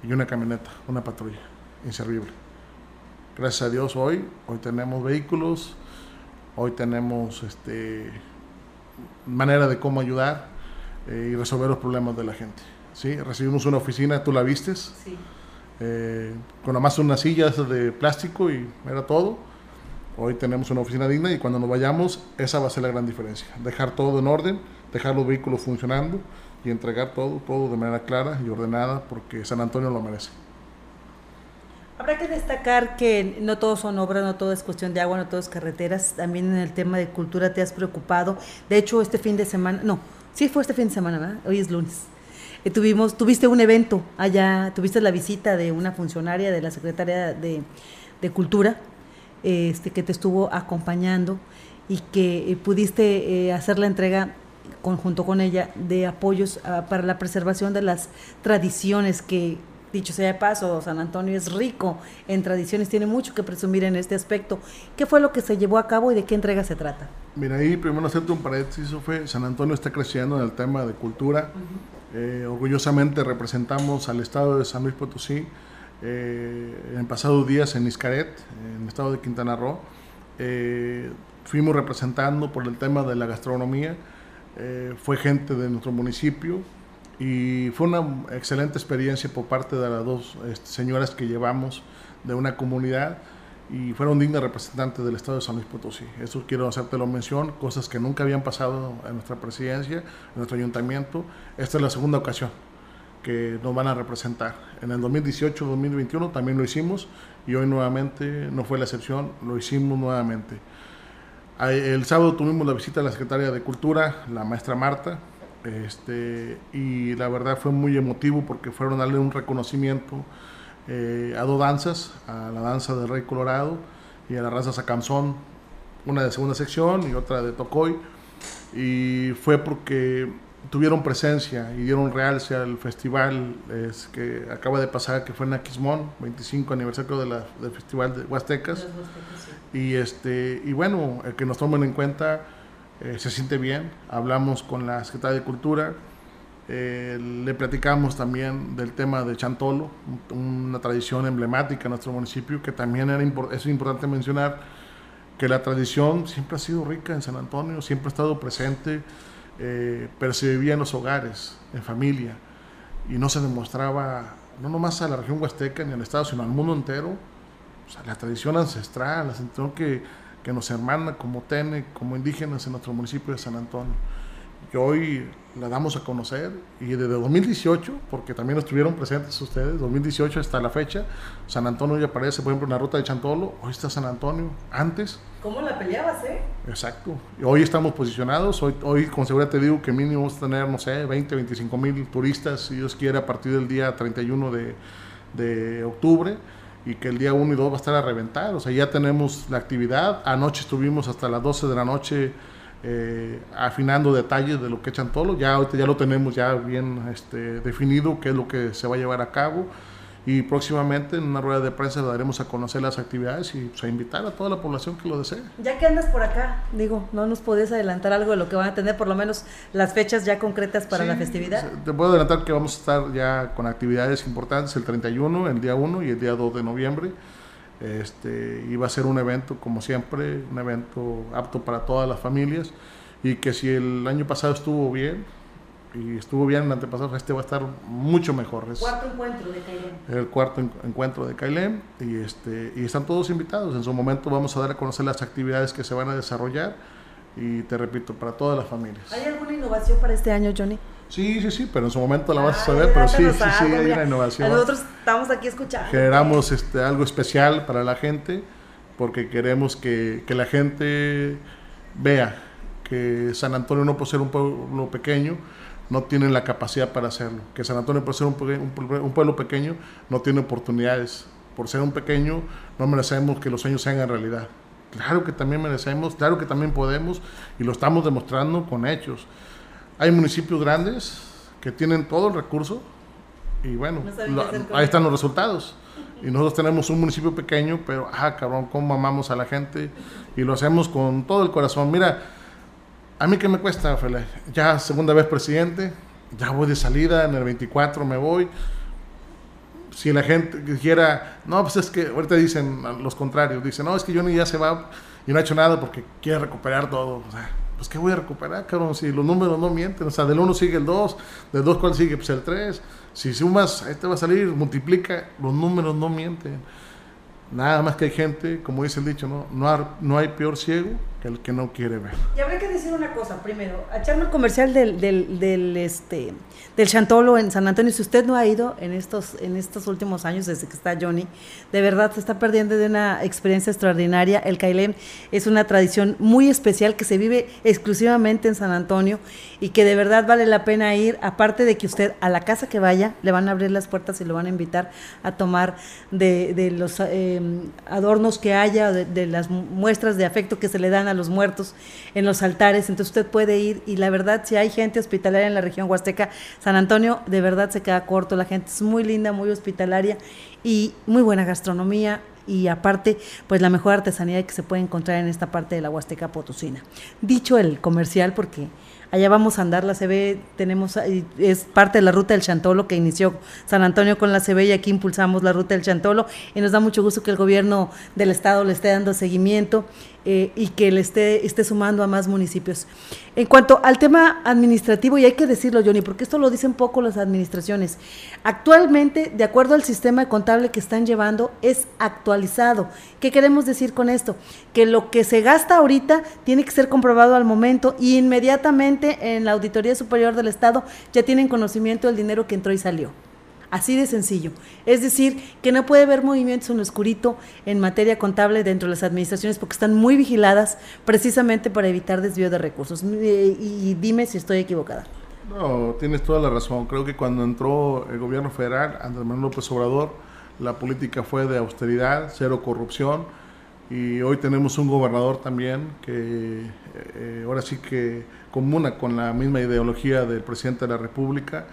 y una camioneta, una patrulla, inservible. Gracias a Dios hoy, hoy tenemos vehículos, hoy tenemos este, manera de cómo ayudar eh, y resolver los problemas de la gente. ¿sí? Recibimos una oficina, tú la vistes, sí. eh, con nada más unas sillas de plástico y era todo. Hoy tenemos una oficina digna y cuando nos vayamos, esa va a ser la gran diferencia. Dejar todo en orden, dejar los vehículos funcionando y entregar todo, todo de manera clara y ordenada porque San Antonio lo merece. Habrá que destacar que no todos son obras, no todo es cuestión de agua, no todo es carreteras. También en el tema de cultura te has preocupado. De hecho, este fin de semana, no, sí fue este fin de semana, ¿verdad? Hoy es lunes. Eh, tuvimos, tuviste un evento allá, tuviste la visita de una funcionaria de la Secretaría de, de Cultura, este, que te estuvo acompañando y que eh, pudiste eh, hacer la entrega conjunto con ella de apoyos uh, para la preservación de las tradiciones que dicho sea de paso, San Antonio es rico en tradiciones, tiene mucho que presumir en este aspecto. ¿Qué fue lo que se llevó a cabo y de qué entrega se trata? Mira, ahí primero hacerte un paréntesis, fue San Antonio está creciendo en el tema de cultura. Uh -huh. eh, orgullosamente representamos al estado de San Luis Potosí eh, en pasados días en Iscaret, en el estado de Quintana Roo. Eh, fuimos representando por el tema de la gastronomía. Fue gente de nuestro municipio, y fue una excelente experiencia por parte de las dos este, señoras que llevamos de una comunidad y fueron dignas representantes del estado de San Luis Potosí. Eso quiero hacerte la mención, cosas que nunca habían pasado en nuestra presidencia, en nuestro ayuntamiento. Esta es la segunda ocasión que nos van a representar. En el 2018-2021 también lo hicimos y hoy nuevamente no fue la excepción, lo hicimos nuevamente. El sábado tuvimos la visita de la secretaria de Cultura, la maestra Marta, este, y la verdad fue muy emotivo porque fueron a darle un reconocimiento eh, a dos danzas, a la danza del Rey Colorado y a la danza Sacanzón, una de segunda sección y otra de Tocoy. Y fue porque tuvieron presencia y dieron realce al festival es, que acaba de pasar, que fue en Aquismón, 25 aniversario de la, del Festival de Huastecas. Huastecas sí. Y, este, y bueno, el que nos tomen en cuenta eh, se siente bien. Hablamos con la Secretaria de Cultura, eh, le platicamos también del tema de Chantolo, una tradición emblemática en nuestro municipio, que también es importante mencionar que la tradición siempre ha sido rica en San Antonio, siempre ha estado presente, eh, pero se vivía en los hogares, en familia, y no se demostraba, no nomás a la región huasteca ni al Estado, sino al mundo entero, sea, la tradición ancestral, la tradición que que nos hermana como TENE, como indígenas en nuestro municipio de San Antonio. Y hoy la damos a conocer y desde 2018, porque también estuvieron presentes ustedes, 2018 hasta la fecha, San Antonio ya aparece, por ejemplo, en la ruta de Chantolo, hoy está San Antonio, antes. ¿Cómo la peleabas, eh? Exacto. Y hoy estamos posicionados, hoy, hoy con seguridad te digo que mínimo vamos a tener, no sé, 20, 25 mil turistas, si Dios quiere, a partir del día 31 de, de octubre y que el día 1 y 2 va a estar a reventar. O sea, ya tenemos la actividad. Anoche estuvimos hasta las 12 de la noche eh, afinando detalles de lo que echan todo. Ya ya lo tenemos ya bien este, definido qué es lo que se va a llevar a cabo. Y próximamente en una rueda de prensa daremos a conocer las actividades y pues, a invitar a toda la población que lo desee. Ya que andas por acá, digo, ¿no nos podés adelantar algo de lo que van a tener, por lo menos las fechas ya concretas para sí, la festividad? Te puedo adelantar que vamos a estar ya con actividades importantes el 31, el día 1 y el día 2 de noviembre. Este, y va a ser un evento, como siempre, un evento apto para todas las familias y que si el año pasado estuvo bien, y estuvo bien el antepasado, este va a estar mucho mejor. Es cuarto encuentro de Cailem. El cuarto en, encuentro de Cailem y, este, y están todos invitados. En su momento vamos a dar a conocer las actividades que se van a desarrollar y te repito, para todas las familias. ¿Hay alguna innovación para este año, Johnny? Sí, sí, sí, pero en su momento la vas a saber, pero sí, sí, sí, hay una innovación. Nosotros estamos aquí escuchando. Generamos este, algo especial para la gente porque queremos que, que la gente vea que San Antonio no puede ser un pueblo pequeño, no tienen la capacidad para hacerlo. Que San Antonio, por ser un, un, un, pueblo pequeño, no tiene oportunidades. Por ser un pequeño, no merecemos que los sueños se hagan realidad. Claro que también merecemos, claro que también podemos, y lo estamos demostrando con hechos. Hay municipios grandes que tienen todo el recurso, y bueno, no lo, ahí están los resultados. Y nosotros tenemos un municipio pequeño, pero, ah, cabrón, cómo amamos a la gente, y lo hacemos con todo el corazón. Mira, ¿A mí qué me cuesta, Fele? Ya segunda vez presidente, ya voy de salida, en el 24 me voy. Si la gente dijera, no, pues es que ahorita dicen los contrarios, dicen, no, es que Johnny ya se va y no ha hecho nada porque quiere recuperar todo. O pues ¿qué voy a recuperar, cabrón? Si los números no mienten, o sea, del 1 sigue el 2, del 2 cuál sigue, pues el 3. Si sumas, ahí te va a salir, multiplica, los números no mienten. Nada más que hay gente, como dice el dicho, ¿no? No no hay peor ciego que el que no quiere ver. Y habría que decir una cosa, primero, echarme el comercial del, del, este, del Chantolo en San Antonio, si usted no ha ido en estos, en estos últimos años, desde que está Johnny, de verdad se está perdiendo de una experiencia extraordinaria. El Cailén es una tradición muy especial que se vive exclusivamente en San Antonio y que de verdad vale la pena ir, aparte de que usted a la casa que vaya, le van a abrir las puertas y lo van a invitar a tomar de, de los eh, adornos que haya, de, de, las muestras de afecto que se le dan a los muertos en los altares. Entonces usted puede ir y la verdad, si hay gente hospitalaria en la región huasteca, San Antonio de verdad se queda corto, la gente es muy linda, muy hospitalaria y muy buena gastronomía, y aparte, pues la mejor artesanía que se puede encontrar en esta parte de la Huasteca Potosina. Dicho el comercial, porque allá vamos a andar, la CB tenemos, es parte de la ruta del Chantolo que inició San Antonio con la CB y aquí impulsamos la ruta del Chantolo y nos da mucho gusto que el gobierno del estado le esté dando seguimiento eh, y que le esté, esté sumando a más municipios. En cuanto al tema administrativo, y hay que decirlo, Johnny, porque esto lo dicen poco las administraciones, actualmente, de acuerdo al sistema contable que están llevando, es actualizado. ¿Qué queremos decir con esto? Que lo que se gasta ahorita tiene que ser comprobado al momento y inmediatamente en la Auditoría Superior del Estado ya tienen conocimiento del dinero que entró y salió. Así de sencillo. Es decir, que no puede haber movimientos en lo oscurito en materia contable dentro de las administraciones porque están muy vigiladas precisamente para evitar desvío de recursos. Y dime si estoy equivocada. No, tienes toda la razón. Creo que cuando entró el gobierno federal, Andrés Manuel López Obrador, la política fue de austeridad, cero corrupción. Y hoy tenemos un gobernador también que eh, ahora sí que comuna con la misma ideología del presidente de la República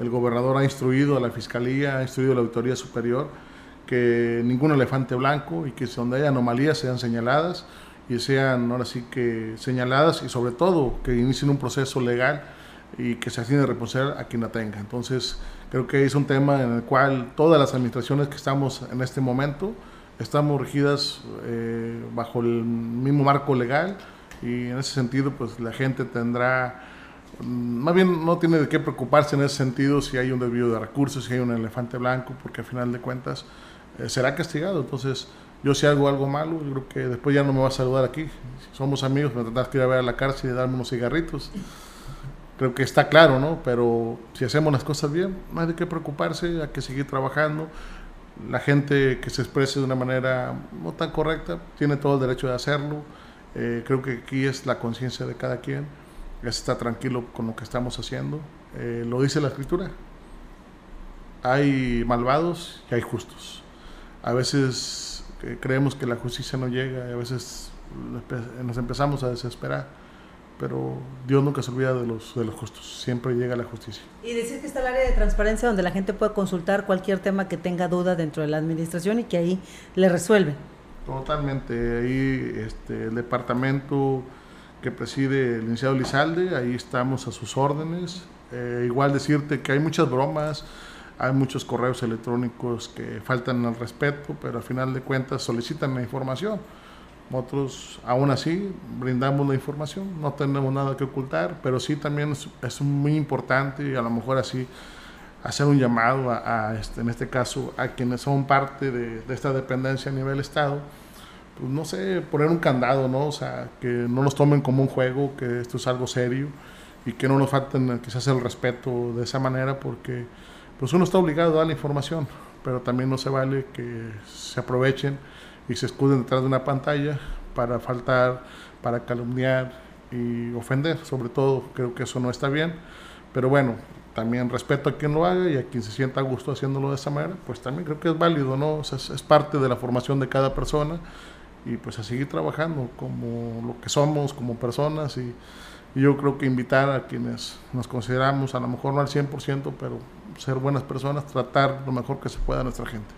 el gobernador ha instruido a la Fiscalía, ha instruido a la Auditoría Superior que ningún elefante blanco y que donde haya anomalías sean señaladas y sean ahora sí que señaladas y sobre todo que inicien un proceso legal y que se asigne responsabilidad a quien la tenga. Entonces, creo que es un tema en el cual todas las administraciones que estamos en este momento estamos regidas eh, bajo el mismo marco legal y en ese sentido pues la gente tendrá más bien no tiene de qué preocuparse en ese sentido si hay un desvío de recursos, si hay un elefante blanco, porque al final de cuentas eh, será castigado. Entonces, yo si hago algo malo, yo creo que después ya no me va a saludar aquí. Si somos amigos, me tendrás que ir a ver a la cárcel y darme unos cigarritos. Creo que está claro, ¿no? Pero si hacemos las cosas bien, no hay de qué preocuparse, hay que seguir trabajando. La gente que se exprese de una manera no tan correcta tiene todo el derecho de hacerlo. Eh, creo que aquí es la conciencia de cada quien se está tranquilo con lo que estamos haciendo. Eh, lo dice la escritura. Hay malvados y hay justos. A veces eh, creemos que la justicia no llega y a veces nos empezamos a desesperar. Pero Dios nunca se olvida de los, de los justos, siempre llega la justicia. Y decir que está el área de transparencia donde la gente puede consultar cualquier tema que tenga duda dentro de la administración y que ahí le resuelven. Totalmente, ahí este, el departamento que preside el licenciado Lizalde, ahí estamos a sus órdenes. Eh, igual decirte que hay muchas bromas, hay muchos correos electrónicos que faltan al respeto, pero al final de cuentas solicitan la información. Nosotros aún así brindamos la información, no tenemos nada que ocultar, pero sí también es, muy importante y a lo mejor así hacer un llamado a, este, en este caso a quienes son parte de esta dependencia a nivel Estado, pues no sé, poner un candado, ¿no? O sea, que no nos tomen como un juego, que esto es algo serio y que no nos falten quizás el respeto de esa manera porque pues uno está obligado a dar la información, pero también no se vale que se aprovechen y se escuden detrás de una pantalla para faltar, para calumniar y ofender, sobre todo creo que eso no está bien, pero bueno, también respeto a quien lo haga y a quien se sienta a gusto haciéndolo de esa manera, pues también creo que es válido, ¿no? O sea, es, es parte de la formación de cada persona y pues a seguir trabajando como lo que somos, como personas y, yo creo que invitar a quienes nos consideramos, a lo mejor no al 100%, pero ser buenas personas, tratar lo mejor que se pueda a nuestra gente.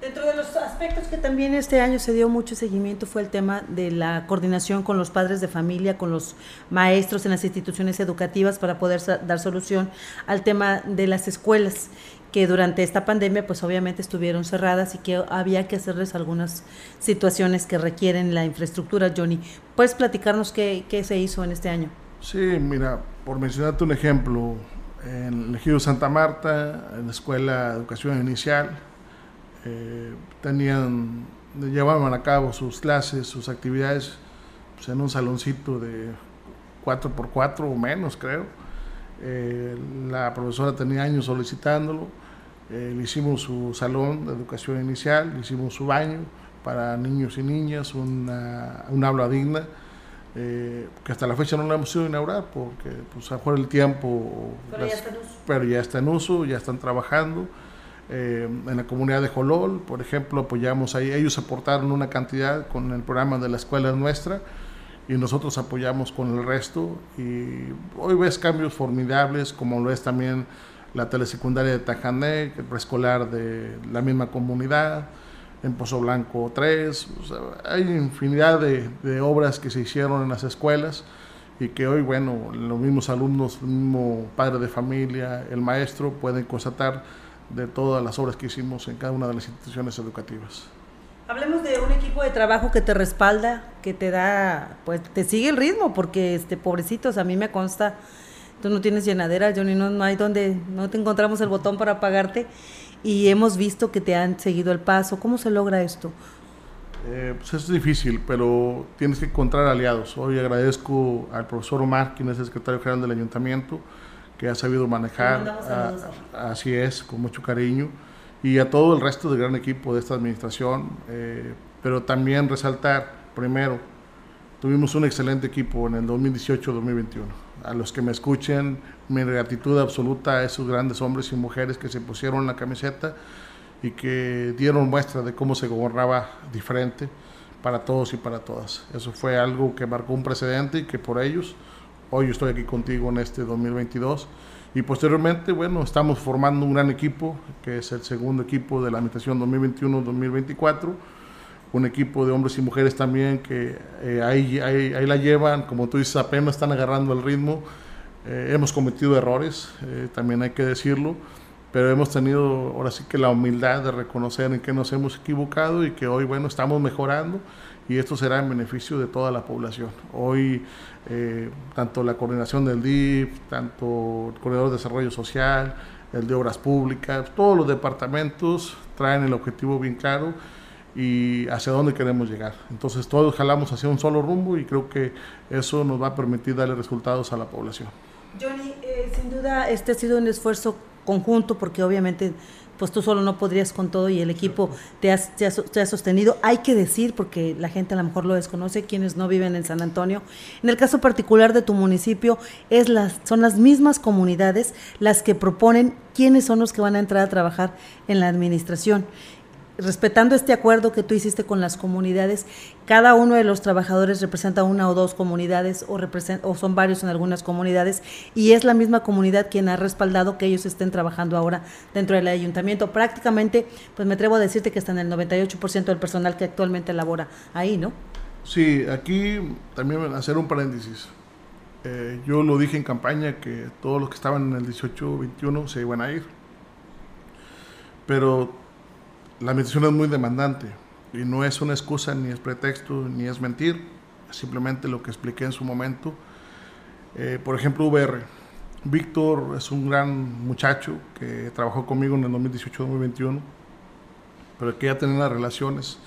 Dentro de los Aspectos que también este año se dio mucho seguimiento fue el tema de la coordinación con los padres de familia, con los maestros en las instituciones educativas para poder dar solución al tema de las escuelas que durante esta pandemia pues obviamente estuvieron cerradas y que había que hacerles algunas situaciones que requieren la infraestructura. Johnny, ¿puedes platicarnos qué, qué se hizo en este año? Sí, mira, por mencionarte un ejemplo, en el Ejido Santa Marta, en la Escuela de Educación Inicial, eh, tenían, llevaban a cabo sus clases, sus actividades pues, en un saloncito de 4x4 o menos, creo. Eh, la profesora tenía años solicitándolo. Eh, le hicimos su salón de educación inicial, le hicimos su baño para niños y niñas, una, una aula digna eh, que hasta la fecha no la hemos ido a inaugurar porque pues a el tiempo pero, ya está en uso. pero ya está en uso ya están trabajando eh, en la comunidad de Jolol por ejemplo apoyamos ahí ellos aportaron una cantidad con el programa de la escuela nuestra y nosotros apoyamos con el resto y hoy ves cambios formidables como lo es también la telesecundaria de Tajané, el preescolar de la misma comunidad en Pozo Blanco 3. hay infinidad de, obras que se hicieron en las escuelas y que hoy, bueno, los mismos alumnos, el mismo padre de familia, el maestro, pueden constatar de todas las obras que hicimos en cada una de las instituciones educativas. Hablemos de un equipo de trabajo que te respalda, que te da, pues te sigue el ritmo, porque este pobrecitos, a mí me consta, tú no tienes llenadera, Johnny, no, no hay donde, no te encontramos el botón para pagarte y hemos visto que te han seguido el paso. ¿Cómo se logra esto? Eh, pues es difícil, pero tienes que encontrar aliados. Hoy agradezco al profesor Omar, quien es el secretario general del ayuntamiento, que ha sabido manejar, así es, con mucho cariño, y a todo el resto del gran equipo de esta administración, eh, pero también resaltar, primero, tuvimos un excelente equipo en el 2018-2021 a los que me escuchen, mi gratitud absoluta a esos grandes hombres y mujeres que se pusieron la camiseta y que dieron muestra de cómo se gobernaba diferente para todos y para todas. Eso fue algo que marcó un precedente y que por ellos hoy estoy aquí contigo en este 2022 y posteriormente, bueno, estamos formando un gran equipo que es el segundo equipo de la administración 2021-2024 un equipo de hombres y mujeres también que eh, ahí, ahí, la llevan, como tú dices, apenas están agarrando el ritmo. Eh, hemos cometido errores, eh, también hay que decirlo, pero hemos tenido ahora sí que la humildad de reconocer en qué nos hemos equivocado y que hoy, bueno, estamos mejorando y esto será en beneficio de toda la población. Hoy, tanto la coordinación del DIF, tanto el Corredor de Desarrollo Social, el de Obras Públicas, todos los departamentos traen el objetivo bien claro y hacia dónde queremos llegar. Entonces todos jalamos hacia un solo rumbo y creo que eso nos va a permitir darle resultados a la población. Johnny, eh, sin duda este ha sido un esfuerzo conjunto porque obviamente pues tú solo no podrías con todo y el equipo te, te, ha, sostenido. Hay que decir, porque la gente a lo mejor lo desconoce, quienes no viven en San Antonio. En el caso particular de tu municipio, es las, son las mismas comunidades las que proponen quiénes son los que van a entrar a trabajar en la administración respetando este acuerdo que tú hiciste con las comunidades, cada uno de los trabajadores representa una o dos comunidades o, o son varios en algunas comunidades y es la misma comunidad quien ha respaldado que ellos estén trabajando ahora dentro del ayuntamiento. Prácticamente, pues me atrevo a decirte que están el 98% del personal que actualmente labora ahí, ¿no? Sí, aquí también hacer un paréntesis. Eh, yo lo dije en campaña que todos los que estaban en el 18-21 se iban a ir. Pero la administración es muy demandante y no es una excusa, ni es pretexto, ni es mentir, simplemente lo que expliqué en su momento. Eh, por ejemplo, VR. Víctor es un gran muchacho que trabajó conmigo en el 2018-2021, pero que ya tiene las relaciones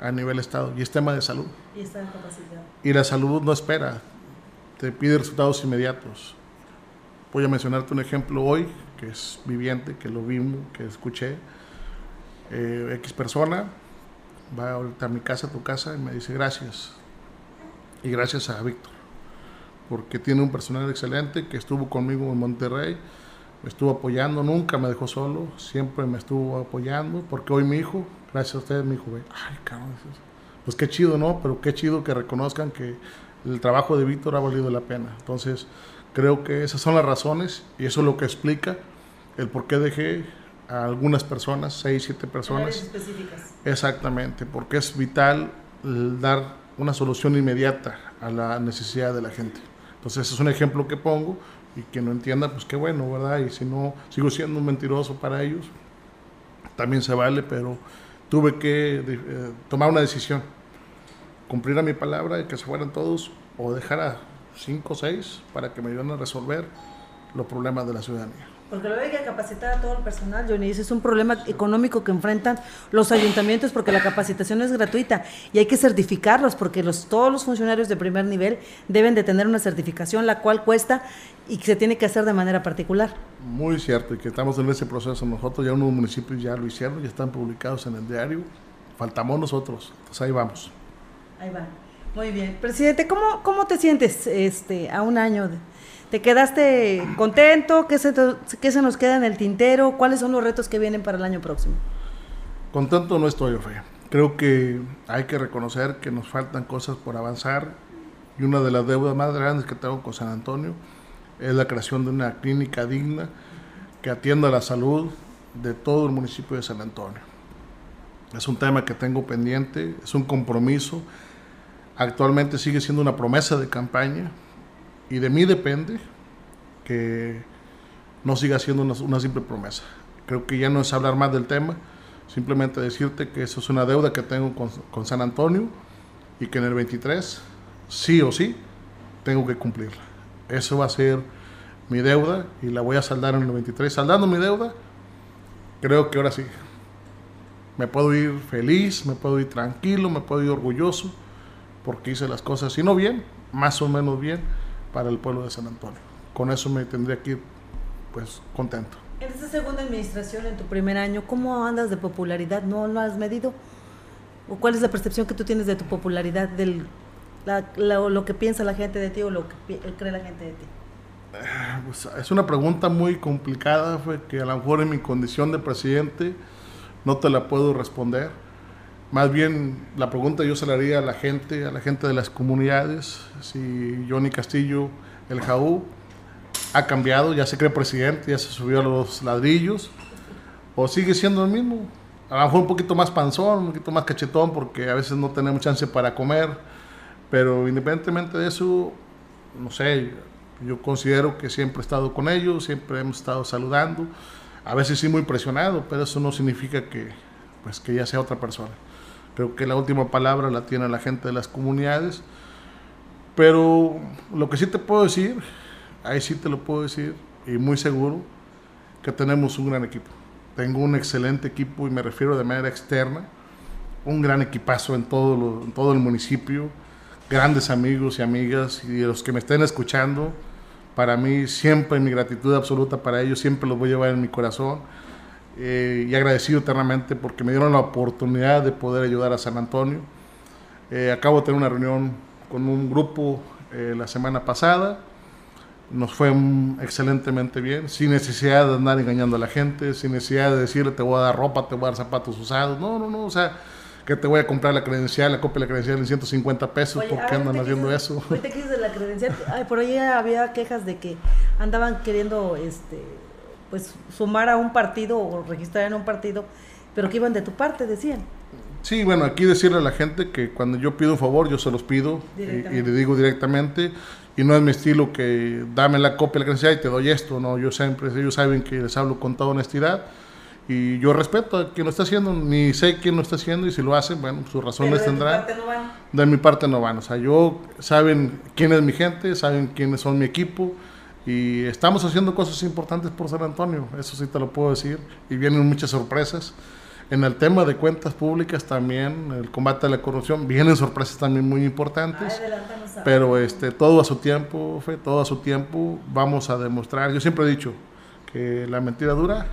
a nivel Estado y es tema de salud. Y está en capacidad. Y la salud no espera, te pide resultados inmediatos. Voy a mencionarte un ejemplo hoy, que es viviente, que lo vimos, que escuché eh, X persona va ahorita a mi casa, a tu casa, y me dice gracias. Y gracias a Víctor, porque tiene un personal excelente que estuvo conmigo en Monterrey, me estuvo apoyando, nunca me dejó solo, siempre me estuvo apoyando, porque hoy mi hijo, gracias a ustedes, mi hijo, ve, ay, cabrón, pues qué chido, ¿no? Pero qué chido que reconozcan que el trabajo de Víctor ha valido la pena. Entonces, creo que esas son las razones y eso es lo que explica el por qué dejé a algunas personas, seis, siete personas. específicas. Exactamente, porque es vital dar una solución inmediata a la necesidad de la gente. Entonces, es un ejemplo que pongo y que no entienda, pues qué bueno, ¿verdad? Y si no, sigo siendo un mentiroso para ellos, también se vale, pero tuve que eh, tomar una decisión. Cumplir a mi palabra y que se fueran todos o dejar a cinco o seis para que me ayuden a resolver los problemas de la ciudadanía. Porque luego hay que capacitar a todo el personal, Johnny. Ese es un problema económico que enfrentan los ayuntamientos porque la capacitación es gratuita y hay que certificarlos porque los, todos los funcionarios de primer nivel deben de tener una certificación la cual cuesta y se tiene que hacer de manera particular. Muy cierto y que estamos en ese proceso nosotros. Ya unos municipios ya lo hicieron, ya están publicados en el diario. Faltamos nosotros. Entonces ahí vamos. Ahí va. Muy bien. Presidente, ¿cómo, cómo te sientes este, a un año de ¿Te quedaste contento? ¿Qué se, ¿Qué se nos queda en el tintero? ¿Cuáles son los retos que vienen para el año próximo? Contento no estoy, Fe. Creo que hay que reconocer que nos faltan cosas por avanzar y una de las deudas más grandes que tengo con San Antonio es la creación de una clínica digna que atienda la salud de todo el municipio de San Antonio. Es un tema que tengo pendiente, es un compromiso. Actualmente sigue siendo una promesa de campaña, y de mí depende que no siga siendo una, simple promesa. Creo que ya no es hablar más del tema, simplemente decirte que eso es una deuda que tengo con, San Antonio y que en el 23, sí o sí, tengo que cumplirla. Eso va a ser mi deuda y la voy a saldar en el 23. Saldando mi deuda, creo que ahora sí. Me puedo ir feliz, me puedo ir tranquilo, me puedo ir orgulloso, porque hice las cosas, si no bien, más o menos bien para el pueblo de San Antonio. Con eso me tendría que ir pues contento. En esta segunda administración, en tu primer año, ¿cómo andas de popularidad? ¿No lo has medido? ¿O cuál es la percepción que tú tienes de tu popularidad, de lo que piensa la gente de ti o lo que cree la gente de ti? Eh, pues, es una pregunta muy complicada, fue que a lo mejor en mi condición de presidente no te la puedo responder más bien la pregunta yo se la haría a la gente, a la gente de las comunidades, si Johnny Castillo, el Jaú, ha cambiado, ya se cree presidente, ya se subió a los ladrillos, o sigue siendo el mismo. A lo mejor un poquito más panzón, un poquito más cachetón, porque a veces no tenemos chance para comer, pero independientemente de eso, no sé, yo considero que siempre he estado con ellos, siempre hemos estado saludando, a veces sí muy presionado, pero eso no significa que, pues, que ya sea otra persona. Creo que la última palabra la tiene la gente de las comunidades. Pero lo que sí te puedo decir, ahí sí te lo puedo decir, y muy seguro, que tenemos un gran equipo. Tengo un excelente equipo y me refiero de manera externa. Un gran equipazo en todo, el municipio. Grandes amigos y amigas y los que me estén escuchando. Para mí siempre mi gratitud absoluta para ellos, siempre los voy a llevar en mi corazón eh, y agradecido eternamente porque me dieron la oportunidad de poder ayudar a San Antonio. Eh, acabo de tener una reunión con un grupo eh, la semana pasada, nos fue excelentemente bien, sin necesidad de andar engañando a la gente, sin necesidad de decirle te voy a dar ropa, te voy a dar zapatos usados, no, no, no, o sea, que te voy a comprar la credencial, la copia de la credencial en 150 pesos, ¿por qué andan haciendo eso? Ahorita que de la credencial, ay, por ahí había quejas de que andaban queriendo, este pues sumar a un partido o registrar en un partido, pero que iban de tu parte, decían. Sí, bueno, aquí decirle a la gente que cuando yo pido un favor, yo se los pido y, le digo directamente. Y no es mi estilo que dame la copia de la credencial y te doy esto, no. Yo siempre, ellos saben que les hablo con toda honestidad y yo respeto a quien lo está haciendo, ni sé quién lo está haciendo y si lo hacen, bueno, sus razones tendrán. De mi parte no van. De mi parte no van. O sea, yo saben quién es mi gente, saben quiénes son mi equipo y estamos haciendo cosas importantes por San Antonio, eso sí te lo puedo decir. Y vienen muchas sorpresas. En el tema de cuentas públicas también, el combate a la corrupción, vienen sorpresas también muy importantes. pero este, todo a su tiempo, fe, todo a su tiempo, vamos a demostrar. Yo siempre he dicho que la mentira dura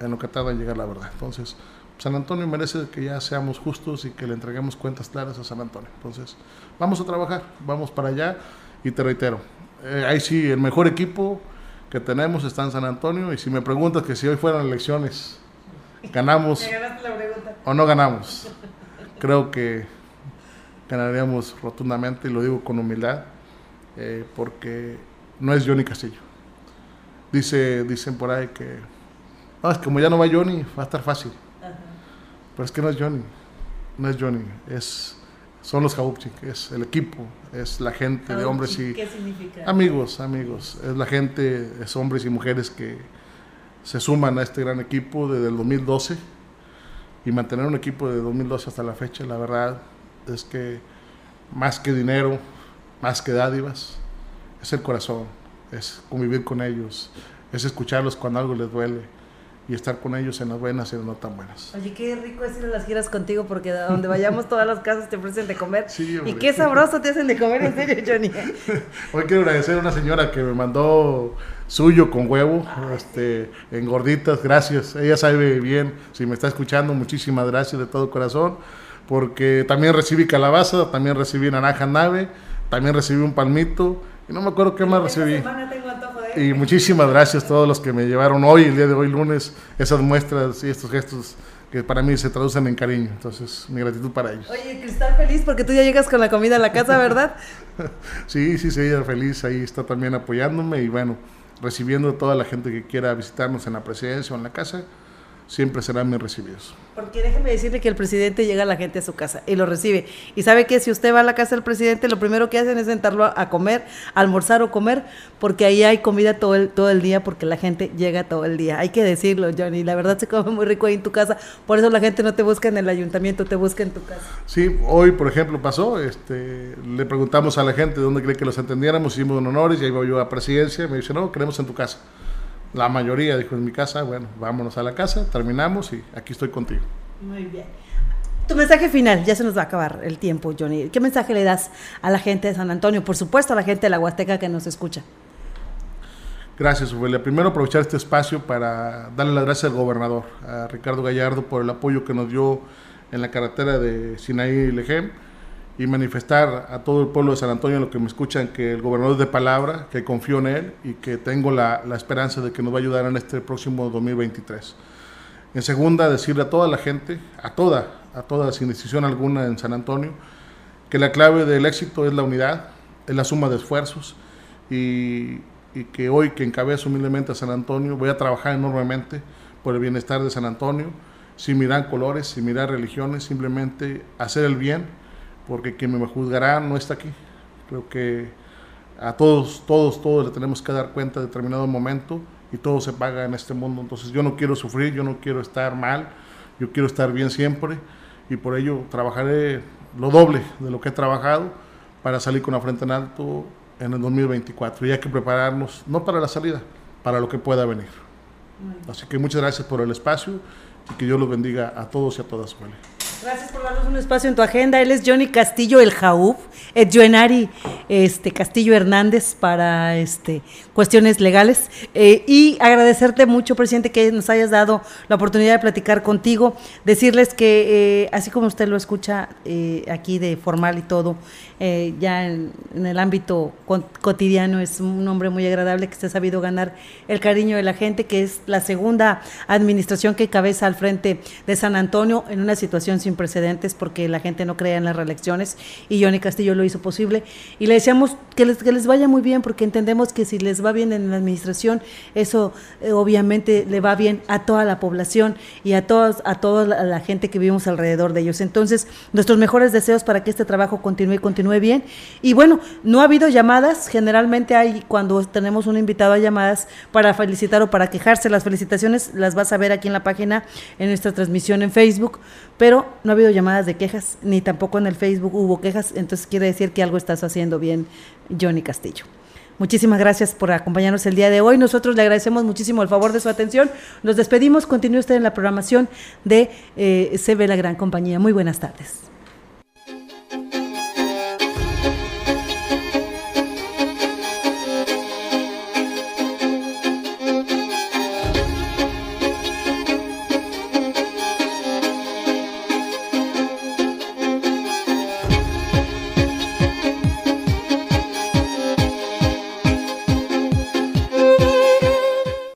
en lo que tarda en llegar la verdad. Entonces, San Antonio merece que ya seamos justos y que le entreguemos cuentas claras a San Antonio. Entonces, vamos a trabajar, vamos para allá y te reitero, eh, ahí sí, el mejor equipo que tenemos está en San Antonio. Y si me preguntas que si hoy fueran elecciones, ganamos o no ganamos, creo que ganaríamos rotundamente, y lo digo con humildad, eh, porque no es Johnny Castillo. Dice, dicen por ahí que No, es como ya no va Johnny, va a estar fácil. Pero es que no es Johnny, no es Johnny, es, son los Jaupchik, es el equipo, es la gente de hombres y... ¿Qué significa? Amigos, amigos, es la gente, es hombres y mujeres que se suman a este gran equipo desde el 2012 y mantener un equipo de 2012 hasta la fecha, la verdad es que más que dinero, más que dádivas, es el corazón, es convivir con ellos, es escucharlos cuando algo les duele y estar con ellos en las buenas y en las no tan buenas. Oye, qué rico es ir a las giras contigo porque a donde vayamos todas las casas te ofrecen de comer. Sí, y hombre. qué sabroso te hacen de comer, en serio, Johnny. Hoy quiero agradecer a una señora que me mandó suyo con huevo, este, en gorditas, gracias. Ella sabe bien, si me está escuchando, muchísimas gracias de todo corazón, porque también recibí calabaza, también recibí naranja nave, también recibí un palmito, y no me acuerdo qué más recibí. Semana. Y muchísimas gracias a todos los que me llevaron hoy, el día de hoy lunes, esas muestras y estos gestos que para mí se traducen en cariño. Entonces, mi gratitud para ellos. Oye, Cristal feliz porque tú ya llegas con la comida a la casa, ¿verdad? Sí, sí, sí, ella feliz, ahí está también apoyándome y bueno, recibiendo a toda la gente que quiera visitarnos en la presidencia o en la casa, siempre serán bien recibidos. Porque déjeme decirle que el presidente llega a la gente a su casa y lo recibe. Y sabe que si usted va a la casa del presidente, lo primero que hacen es sentarlo a comer, a almorzar o comer, porque ahí hay comida todo el, todo el día, porque la gente llega todo el día. Hay que decirlo, Johnny. La verdad se come muy rico ahí en tu casa. Por eso la gente no te busca en el ayuntamiento, te busca en tu casa. Sí, hoy, por ejemplo, pasó, este, le preguntamos a la gente dónde cree que los entendiéramos, hicimos un honores, y ahí voy yo a presidencia, me dice, no, queremos en tu casa. La mayoría dijo, en mi casa, bueno, vámonos a la casa, terminamos y aquí estoy contigo. Muy bien. Tu mensaje final, ya se nos va a acabar el tiempo, Johnny. ¿Qué mensaje le das a la gente de San Antonio? Por supuesto, a la gente de la Huasteca que nos escucha. Gracias, Ofelia. Primero aprovechar este espacio para darle las gracias al gobernador, a Ricardo Gallardo, por el apoyo que nos dio en la carretera de Sinaí y Lejem y manifestar a todo el pueblo de San Antonio, lo que me escuchan, que el gobernador es de palabra, que confío en él y que tengo la, la esperanza de que nos va a ayudar en este próximo 2023. En segunda, decirle a toda la gente, a toda, a toda, sin decisión alguna en San Antonio, que la clave del éxito es la unidad, es la suma de esfuerzos y, y que hoy que encabezo humildemente a San Antonio voy a trabajar enormemente por el bienestar de San Antonio, sin mirar colores, sin mirar religiones, simplemente hacer el bien, porque quien me juzgará no está aquí. Creo que a todos, todos, todos le tenemos que dar cuenta de determinado momento y todo se paga en este mundo. Entonces yo no quiero sufrir, yo no quiero estar mal, yo quiero estar bien siempre y por ello trabajaré lo doble de lo que he trabajado para salir con la frente en alto en el 2024. Y hay que prepararnos, no para la salida, para lo que pueda venir. Así que muchas gracias por el espacio y que Dios los bendiga a todos y a todas. Gracias por darnos un espacio en tu agenda. Él es Johnny Castillo, el Jaúb, es Joenari este, Castillo Hernández para este, cuestiones legales. Eh, y agradecerte mucho, presidente, que nos hayas dado la oportunidad de platicar contigo. Decirles que, eh, así como usted lo escucha eh, aquí de formal y todo, eh, ya en, en, el ámbito cotidiano es un hombre muy agradable que se ha sabido ganar el cariño de la gente, que es la segunda administración que cabeza al frente de San Antonio en una situación sin precedentes porque la gente no creía en las reelecciones y Johnny Castillo lo hizo posible. Y le deseamos que les, que les vaya muy bien porque entendemos que si les va bien en la administración, eso eh, obviamente le va bien a toda la población y a, todos, a toda la, la gente que vivimos alrededor de ellos. Entonces, nuestros mejores deseos para que este trabajo continúe y continúe bien. Y bueno, no ha habido llamadas, generalmente hay cuando tenemos un invitado a llamadas para felicitar o para quejarse. Las felicitaciones las vas a ver aquí en la página, en nuestra transmisión en Facebook, pero no ha habido llamadas de quejas, ni tampoco en el Facebook hubo quejas, entonces quiere decir que algo estás haciendo bien, Johnny Castillo. Muchísimas gracias por acompañarnos el día de hoy. Nosotros le agradecemos muchísimo el favor de su atención. Nos despedimos. Continúe usted en la programación de eh, CB La Gran Compañía. Muy buenas tardes.